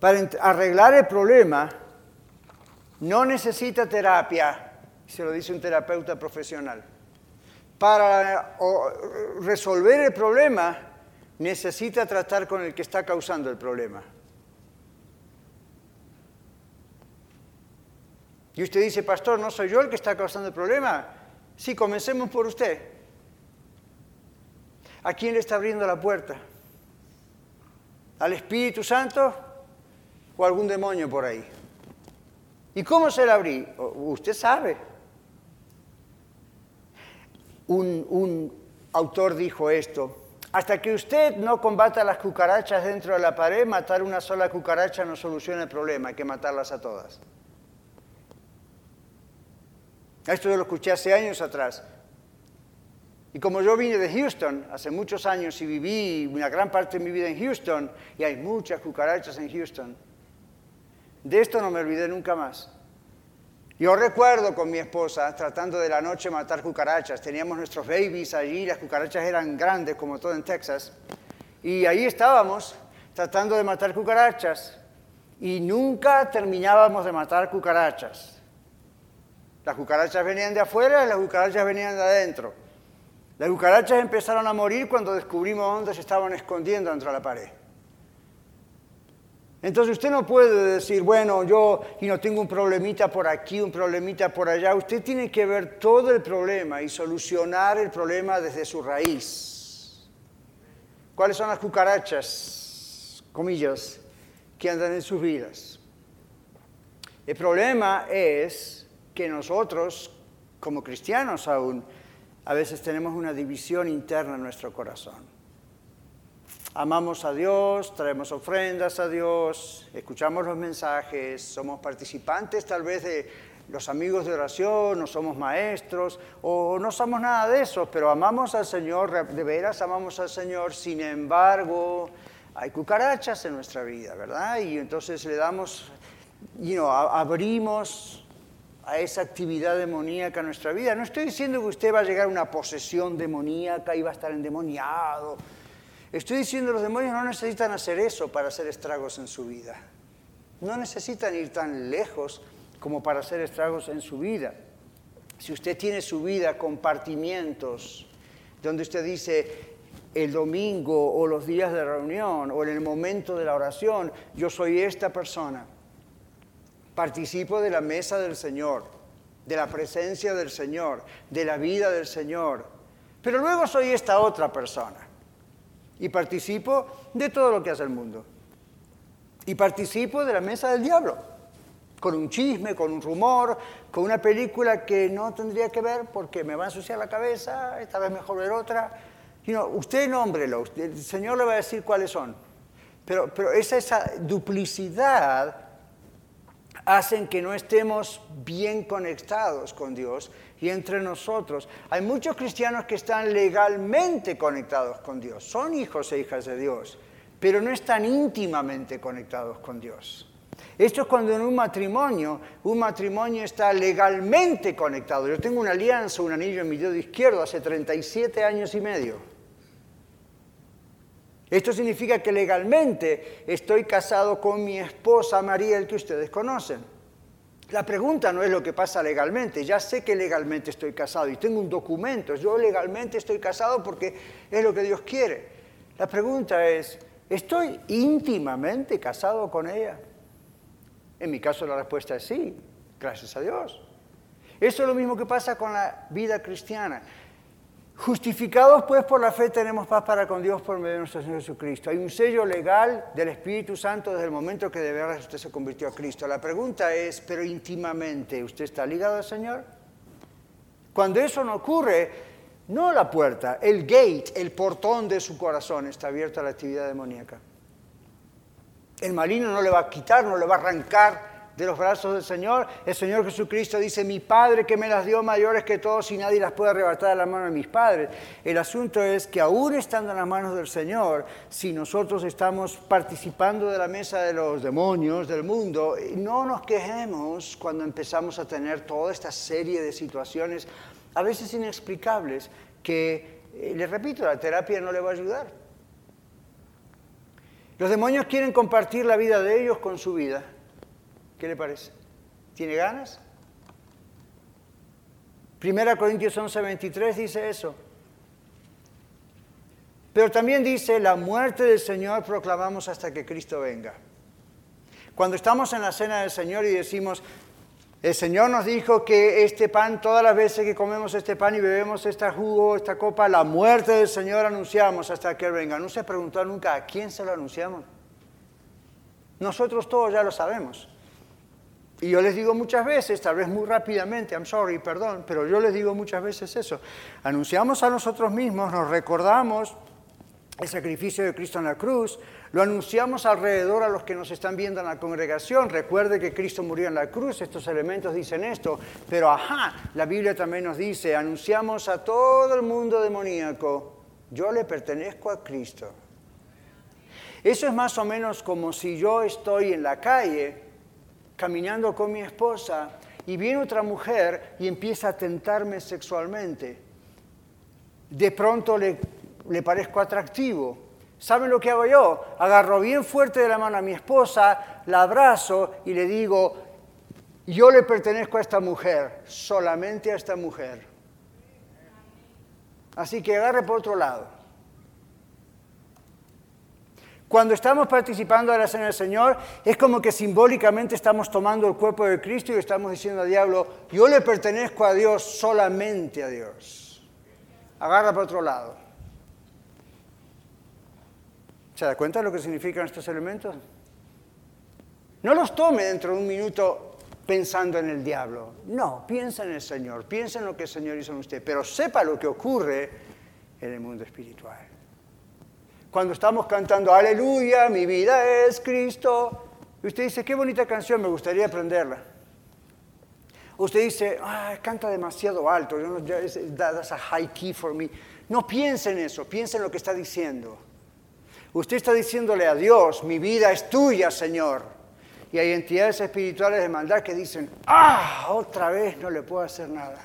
Para arreglar el problema, no necesita terapia, se lo dice un terapeuta profesional para resolver el problema, necesita tratar con el que está causando el problema. Y usted dice, pastor, ¿no soy yo el que está causando el problema? Sí, comencemos por usted. ¿A quién le está abriendo la puerta? ¿Al Espíritu Santo o algún demonio por ahí? ¿Y cómo se la abrí? Usted sabe un, autor dijo esto, hasta que usted no combata las cucarachas dentro de la pared, matar una sola cucaracha no soluciona el problema, hay que matarlas a todas. Esto yo lo escuché hace años atrás. Y como yo vine de Houston hace muchos años y viví una gran parte de mi vida en Houston, y hay muchas cucarachas en Houston, de esto no me olvidé nunca más. Yo recuerdo con mi esposa tratando de la noche matar cucarachas. Teníamos nuestros babies allí, las cucarachas eran grandes como todo en Texas. Y ahí estábamos tratando de matar cucarachas. Y nunca terminábamos de matar cucarachas. Las cucarachas venían de afuera y las cucarachas venían de adentro. Las cucarachas empezaron a morir cuando descubrimos dónde se estaban escondiendo dentro de la pared. Entonces usted no puede decir, bueno, yo y no tengo un problemita por aquí, un problemita por allá. Usted tiene que ver todo el problema y solucionar el problema desde su raíz. ¿Cuáles son las cucarachas, comillas, que andan en sus vidas? El problema es que nosotros, como cristianos aún, a veces tenemos una división interna en nuestro corazón amamos a Dios, traemos ofrendas a Dios, escuchamos los mensajes, somos participantes tal vez de los amigos de oración, no somos maestros o no somos nada de eso, pero amamos al Señor, de veras amamos al Señor, sin embargo hay cucarachas en nuestra vida, ¿verdad? Y entonces le damos, you know, abrimos a esa actividad demoníaca en nuestra vida. No estoy diciendo que usted va a llegar a una posesión demoníaca y va a estar endemoniado Estoy diciendo, los demonios no necesitan hacer eso para hacer estragos en su vida. No necesitan ir tan lejos como para hacer estragos en su vida. Si usted tiene su vida compartimientos, donde usted dice el domingo o los días de reunión o en el momento de la oración, yo soy esta persona, participo de la mesa del Señor, de la presencia del Señor, de la vida del Señor, pero luego soy esta otra persona y participo de todo lo que hace el mundo. Y participo de la mesa del diablo, con un chisme, con un rumor, con una película que no tendría que ver porque me va a ensuciar la cabeza, esta vez mejor ver otra. You usted nómbrelo, el Señor le va a decir cuáles son. Pero, pero es esa duplicidad hacen que no estemos bien conectados con Dios y entre nosotros. Hay muchos cristianos que están legalmente conectados con Dios, son hijos e hijas de Dios, pero no están íntimamente conectados con Dios. Esto es cuando en un matrimonio, un matrimonio está legalmente conectado. Yo tengo una alianza, un anillo en mi dedo izquierdo hace 37 años y medio. Esto significa que legalmente estoy casado con mi esposa María, el que ustedes conocen. La pregunta no es lo que pasa legalmente, ya sé que legalmente estoy casado y tengo un documento, yo legalmente estoy casado porque es lo que Dios quiere. La pregunta es, ¿estoy íntimamente casado con ella? En mi caso la respuesta es sí, gracias a Dios. Eso es lo mismo que pasa con la vida cristiana. Justificados pues por la fe tenemos paz para con Dios por medio de nuestro Señor Jesucristo. Hay un sello legal del Espíritu Santo desde el momento que de verdad usted se convirtió a Cristo. La pregunta es, pero íntimamente, ¿usted está ligado al Señor? Cuando eso no ocurre, no la puerta, el gate, el portón de su corazón está abierto a la actividad demoníaca. El maligno no le va a quitar, no le va a arrancar de los brazos del Señor. El Señor Jesucristo dice, mi Padre que me las dio mayores que todos y nadie las puede arrebatar de la mano de mis padres. El asunto es que aún estando en las manos del Señor, si nosotros estamos participando de la mesa de los demonios del mundo, no nos quejemos cuando empezamos a tener toda esta serie de situaciones, a veces inexplicables, que, eh, les repito, la terapia no le va a ayudar. Los demonios quieren compartir la vida de ellos con su vida. ¿Qué le parece? ¿Tiene ganas? Primera Corintios 11, 23 dice eso. Pero también dice, la muerte del Señor proclamamos hasta que Cristo venga. Cuando estamos en la cena del Señor y decimos, el Señor nos dijo que este pan, todas las veces que comemos este pan y bebemos esta jugo, esta copa, la muerte del Señor anunciamos hasta que Él venga. No se preguntó nunca a quién se lo anunciamos. Nosotros todos ya lo sabemos. Y yo les digo muchas veces, tal vez muy rápidamente, I'm sorry, perdón, pero yo les digo muchas veces eso. Anunciamos a nosotros mismos, nos recordamos el sacrificio de Cristo en la cruz, lo anunciamos alrededor a los que nos están viendo en la congregación. Recuerde que Cristo murió en la cruz, estos elementos dicen esto, pero ajá, la Biblia también nos dice, anunciamos a todo el mundo demoníaco, yo le pertenezco a Cristo. Eso es más o menos como si yo estoy en la calle caminando con mi esposa y viene otra mujer y empieza a tentarme sexualmente. De pronto le, le parezco atractivo. ¿Saben lo que hago yo? Agarro bien fuerte de la mano a mi esposa, la abrazo y le digo, yo le pertenezco a esta mujer, solamente a esta mujer. Así que agarre por otro lado. Cuando estamos participando de la cena del Señor, es como que simbólicamente estamos tomando el cuerpo de Cristo y estamos diciendo al diablo, yo le pertenezco a Dios, solamente a Dios. Agarra para otro lado. ¿Se da cuenta de lo que significan estos elementos? No los tome dentro de un minuto pensando en el diablo. No, piensa en el Señor, piensa en lo que el Señor hizo en usted, pero sepa lo que ocurre en el mundo espiritual. Cuando estamos cantando, aleluya, mi vida es Cristo. Y usted dice, qué bonita canción, me gustaría aprenderla. Usted dice, ah, canta demasiado alto, that's a high key for me. No piense en eso, piense en lo que está diciendo. Usted está diciéndole a Dios, mi vida es tuya, Señor. Y hay entidades espirituales de maldad que dicen, ah, otra vez no le puedo hacer nada.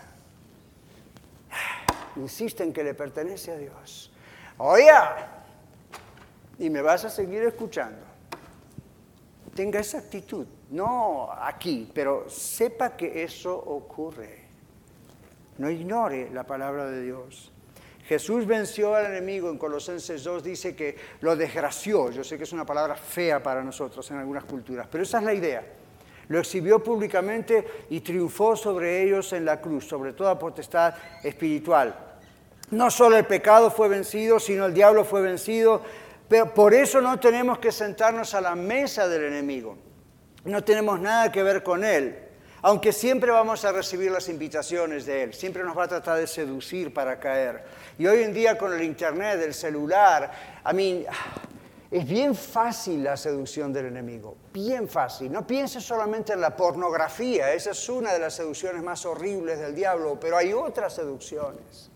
Insisten que le pertenece a Dios. Oye, y me vas a seguir escuchando. Tenga esa actitud, no aquí, pero sepa que eso ocurre. No ignore la palabra de Dios. Jesús venció al enemigo en Colosenses 2, dice que lo desgració. Yo sé que es una palabra fea para nosotros en algunas culturas, pero esa es la idea. Lo exhibió públicamente y triunfó sobre ellos en la cruz, sobre toda potestad espiritual. No solo el pecado fue vencido, sino el diablo fue vencido, pero por eso no tenemos que sentarnos a la mesa del enemigo. No tenemos nada que ver con él. Aunque siempre vamos a recibir las invitaciones de él, siempre nos va a tratar de seducir para caer. Y hoy en día con el internet, el celular, a mí Es bien fácil la seducción del enemigo, bien fácil. No pienses solamente en la pornografía, esa es una de las seducciones más horribles del diablo, pero hay otras seducciones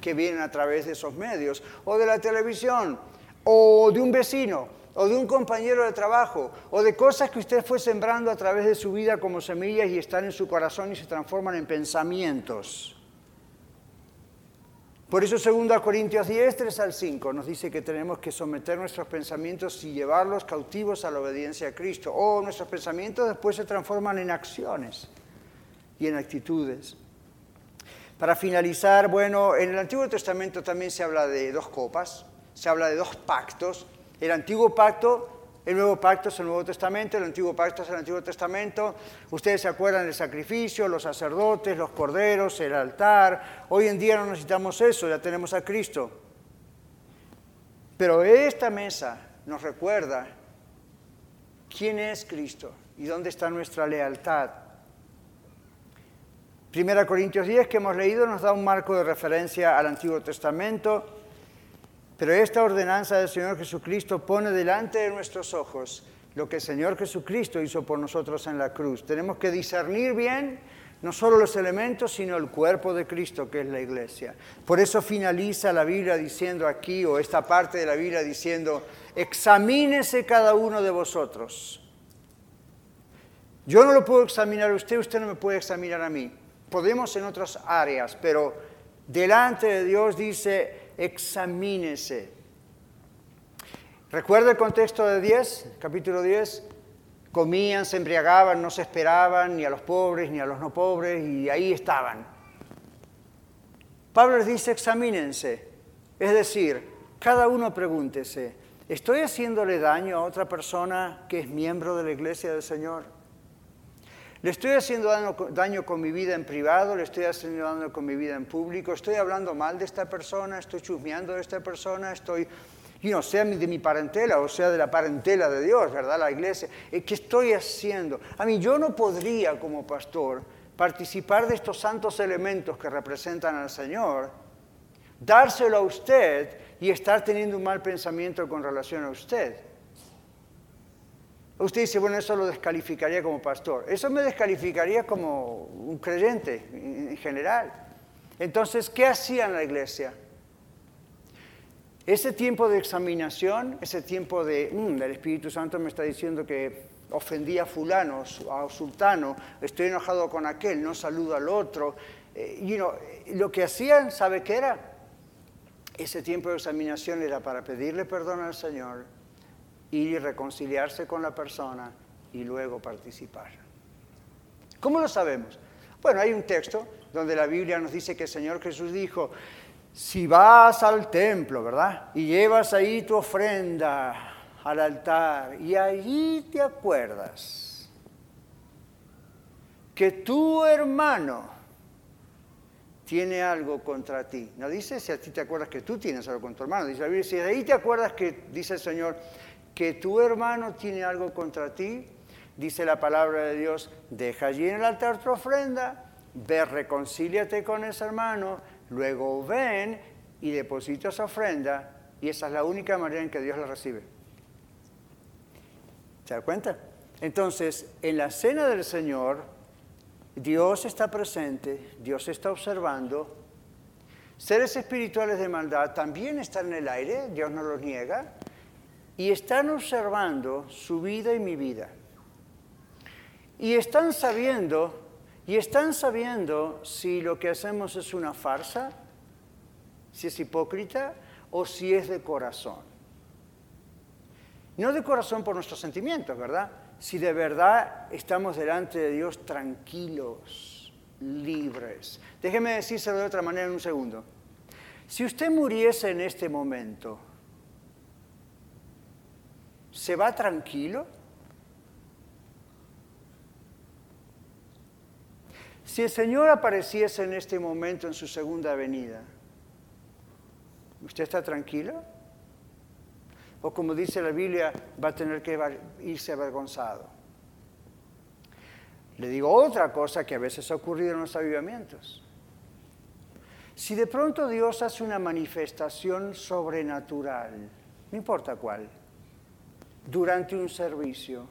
que vienen a través de esos medios, o de la televisión, o de un vecino, o de un compañero de trabajo, o de cosas que usted fue sembrando a través de su vida como semillas y están en su corazón y se transforman en pensamientos. Por eso 2 Corintios 10, 3 al 5 nos dice que tenemos que someter nuestros pensamientos y llevarlos cautivos a la obediencia a Cristo. O nuestros pensamientos después se transforman en acciones y en actitudes. Para finalizar, bueno, en el Antiguo Testamento también se habla de dos copas, se habla de dos pactos. El Antiguo Pacto el Nuevo Pacto es el Nuevo Testamento, el Antiguo Pacto es el Antiguo Testamento. Ustedes se acuerdan del sacrificio, los sacerdotes, los corderos, el altar. Hoy en día no necesitamos eso, ya tenemos a Cristo. Pero esta mesa nos recuerda quién es Cristo y dónde está nuestra lealtad. Primera Corintios 10 que hemos leído nos da un marco de referencia al Antiguo Testamento pero esta ordenanza del Señor Jesucristo pone delante de nuestros ojos lo que el Señor Jesucristo hizo por nosotros en la cruz. Tenemos que discernir bien no solo los elementos, sino el cuerpo de Cristo, que es la iglesia. Por eso finaliza la Biblia diciendo aquí, o esta parte de la Biblia diciendo, examínese cada uno de vosotros. Yo no lo puedo examinar a usted, usted no me puede examinar a mí. Podemos en otras áreas, pero delante de Dios dice, examínese. ¿Recuerda el contexto de 10, capítulo 10? Comían, se embriagaban, no se esperaban ni a los pobres ni a los no pobres y ahí estaban. Pablo les dice examínense, es decir, cada uno pregúntese, ¿estoy haciéndole daño a otra persona que es miembro de la iglesia del Señor? ¿Le estoy haciendo daño, con mi vida en privado? ¿Le estoy haciendo daño con mi vida en público? ¿Estoy hablando mal de esta persona? ¿Estoy chusmeando de esta persona? ¿Estoy, y no sea de mi parentela o sea de la parentela de Dios, ¿verdad? La iglesia. Eh, ¿Qué estoy haciendo? A mí yo no podría como pastor participar de estos santos elementos que representan al Señor, dárselo a usted y estar teniendo un mal pensamiento con relación a usted. Usted dice, bueno, eso lo descalificaría como pastor. Eso me descalificaría como un creyente en general. Entonces, ¿qué hacía en la iglesia? Ese tiempo de examinación, ese tiempo de, mm, el Espíritu Santo me está diciendo que ofendía a fulano, a sultano, estoy enojado con aquel, no saludo al otro. Eh, lo que hacían, ¿sabe qué era? Ese tiempo de examinación era para pedirle perdón al Señor y reconciliarse con la persona y luego participar. ¿Cómo lo sabemos? Bueno, hay un texto donde la Biblia nos dice que el Señor Jesús dijo, si vas al templo, ¿verdad? Y llevas ahí tu ofrenda al altar y allí te acuerdas que tu hermano tiene algo contra ti. No dice si a ti te acuerdas que tú tienes algo contra tu hermano. Dice la Biblia, si ahí te acuerdas que, dice el Señor, que tu hermano tiene algo contra ti, dice la palabra de Dios, deja allí en el altar tu ofrenda, ve, reconcíliate con ese hermano, luego ven y deposita esa ofrenda, y esa es la única manera en que Dios la recibe. ¿Se da cuenta? Entonces, en la cena del Señor, Dios está presente, Dios está observando. Seres espirituales de maldad también están en el aire, Dios no los niega y están observando su vida y mi vida. Y están sabiendo, y están sabiendo si lo que hacemos es una farsa, si es hipócrita o si es de corazón. No de corazón por nuestros sentimientos, ¿verdad? Si de verdad estamos delante de Dios tranquilos, libres. Déjeme decírselo de otra manera en un segundo. Si usted muriese en este momento, ¿Se va tranquilo? Si el Señor apareciese en este momento en su segunda venida, ¿usted está tranquilo? O como dice la Biblia, va a tener que irse avergonzado. Le digo otra cosa que a veces ha ocurrido en los avivamientos. Si de pronto Dios hace una manifestación sobrenatural, no importa cuál, durante un servicio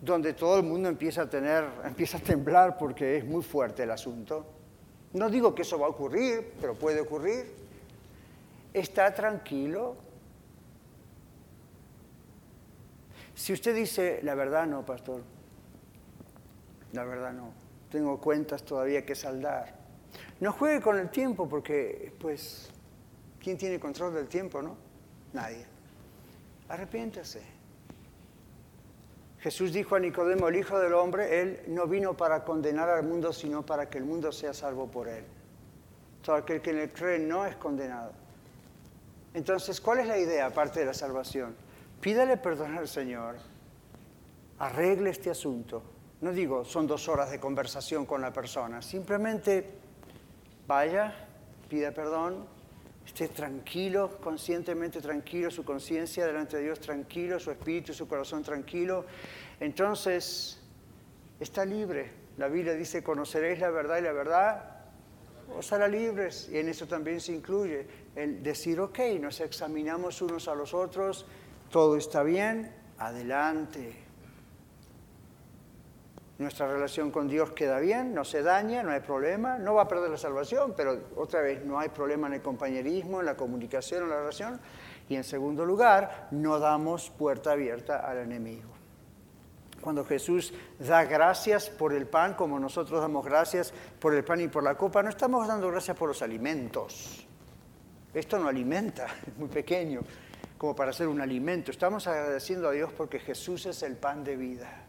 donde todo el mundo empieza a tener, empieza a temblar porque es muy fuerte el asunto. No digo que eso va a ocurrir, pero puede ocurrir. Está tranquilo. Si usted dice, la verdad no, pastor, la verdad no, tengo cuentas todavía que saldar. No juegue con el tiempo porque, pues, ¿quién tiene control del tiempo, no? Nadie. Arrepiéntase. Jesús dijo a Nicodemo, el Hijo del Hombre, Él no vino para condenar al mundo, sino para que el mundo sea salvo por Él. Todo aquel que en Él cree no es condenado. Entonces, ¿cuál es la idea aparte de la salvación? Pídale perdón al Señor, arregle este asunto. No digo, son dos horas de conversación con la persona, simplemente vaya, pida perdón, esté tranquilo, conscientemente tranquilo, su conciencia delante de Dios tranquilo, su espíritu, su corazón tranquilo, entonces está libre. La Biblia dice, conoceréis la verdad y la verdad os hará libres. Y en eso también se incluye el decir, ok, nos examinamos unos a los otros, todo está bien, adelante nuestra relación con Dios queda bien, no se daña, no hay problema, no va a perder la salvación, pero otra vez no hay problema en el compañerismo, en la comunicación, en la relación. Y en segundo lugar, no damos puerta abierta al enemigo. Cuando Jesús da gracias por el pan, como nosotros damos gracias por el pan y por la copa, no estamos dando gracias por los alimentos. Esto no alimenta, es muy pequeño como para ser un alimento. Estamos agradeciendo a Dios porque Jesús es el pan de vida.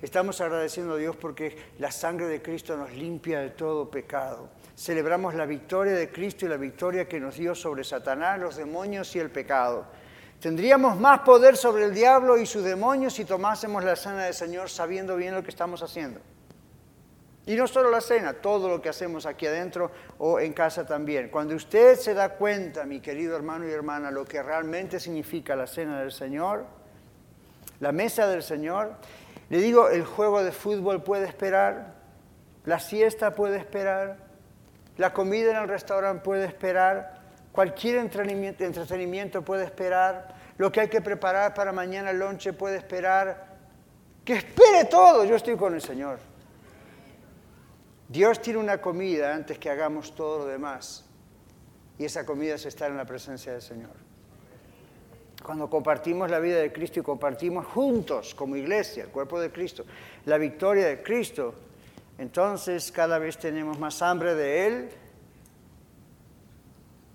Estamos agradeciendo a Dios porque la sangre de Cristo nos limpia de todo pecado. Celebramos la victoria de Cristo y la victoria que nos dio sobre Satanás, los demonios y el pecado. Tendríamos más poder sobre el diablo y sus demonios si tomásemos la cena del Señor sabiendo bien lo que estamos haciendo. Y no solo la cena, todo lo que hacemos aquí adentro o en casa también. Cuando usted se da cuenta, mi querido hermano y hermana, lo que realmente significa la cena del Señor, la mesa del Señor, le digo, el juego de fútbol puede esperar, la siesta puede esperar, la comida en el restaurante puede esperar, cualquier entretenimiento, puede esperar, lo que hay que preparar para mañana el lonche puede esperar. Que espere todo, yo estoy con el Señor. Dios tiene una comida antes que hagamos todo lo demás. Y esa comida es estar en la presencia del Señor cuando compartimos la vida de Cristo y compartimos juntos como iglesia, el cuerpo de Cristo, la victoria de Cristo, entonces cada vez tenemos más hambre de Él.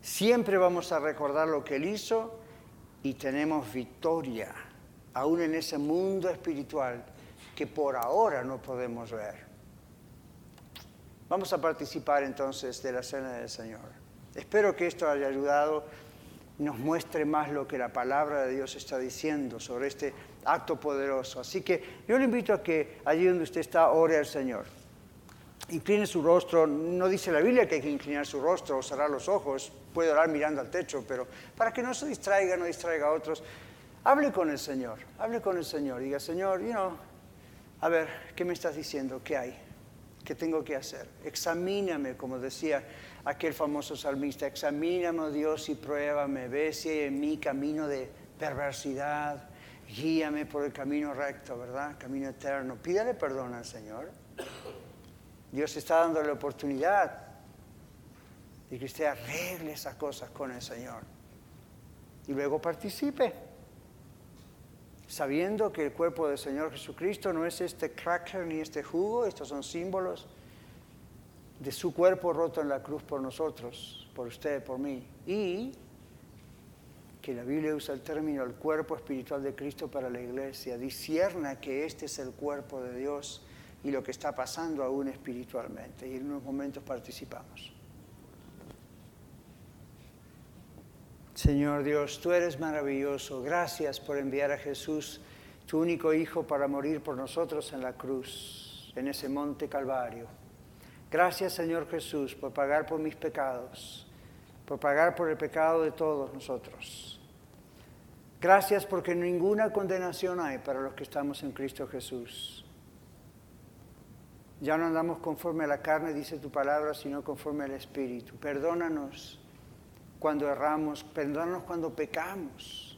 Siempre vamos a recordar lo que Él hizo y tenemos victoria, aún en ese mundo espiritual que por ahora no podemos ver. Vamos a participar entonces de la cena del Señor. Espero que esto haya ayudado nos muestre más lo que la palabra de Dios está diciendo sobre este acto poderoso. Así que yo le invito a que allí donde usted está, ore al Señor. Incline su rostro, no dice la Biblia que hay que inclinar su rostro o cerrar los ojos, puede orar mirando al techo, pero para que no se distraiga, no distraiga a otros, hable con el Señor, hable con el Señor, diga, Señor, you know, a ver, ¿qué me estás diciendo? ¿Qué hay? ¿Qué tengo que hacer? Examíname, como decía aquel famoso salmista, examíname, oh Dios, y pruébame, ve si en mí camino de perversidad, guíame por el camino recto, ¿verdad? Camino eterno. Pídale perdón al Señor. Dios está dando la oportunidad de que usted arregle esas cosas con el Señor. Y luego participe, sabiendo que el cuerpo del Señor Jesucristo no es este cracker ni este jugo, estos son símbolos de su cuerpo roto en la cruz por nosotros, por usted, por mí. Y que la Biblia usa el término el cuerpo espiritual de Cristo para la iglesia. Discierna que este es el cuerpo de Dios y lo que está pasando aún espiritualmente. Y en unos momentos participamos. Señor Dios, tú eres maravilloso. Gracias por enviar a Jesús, tu único Hijo, para morir por nosotros en la cruz, en ese monte Calvario. Gracias Señor Jesús por pagar por mis pecados, por pagar por el pecado de todos nosotros. Gracias porque ninguna condenación hay para los que estamos en Cristo Jesús. Ya no andamos conforme a la carne, dice tu palabra, sino conforme al Espíritu. Perdónanos cuando erramos, perdónanos cuando pecamos.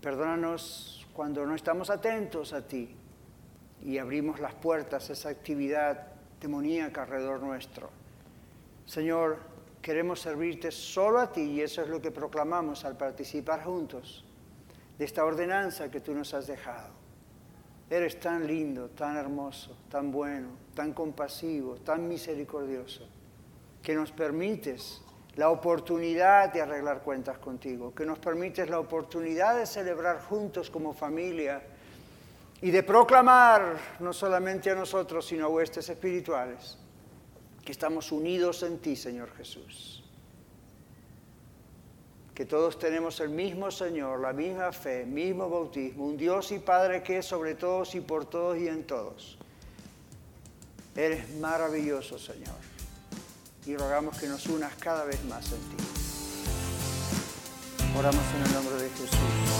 Perdónanos cuando no estamos atentos a ti y abrimos las puertas a esa actividad demoníaca alrededor nuestro. Señor, queremos servirte solo a ti y eso es lo que proclamamos al participar juntos de esta ordenanza que tú nos has dejado. Eres tan lindo, tan hermoso, tan bueno, tan compasivo, tan misericordioso, que nos permites la oportunidad de arreglar cuentas contigo, que nos permites la oportunidad de celebrar juntos como familia y de proclamar no solamente a nosotros, sino a huestes espirituales, que estamos unidos en ti, Señor Jesús. Que todos tenemos el mismo Señor, la misma fe, mismo bautismo, un Dios y Padre que es sobre todos y por todos y en todos. Eres maravilloso, Señor y rogamos que nos unas cada vez más en ti. Oramos en el nombre de Jesús.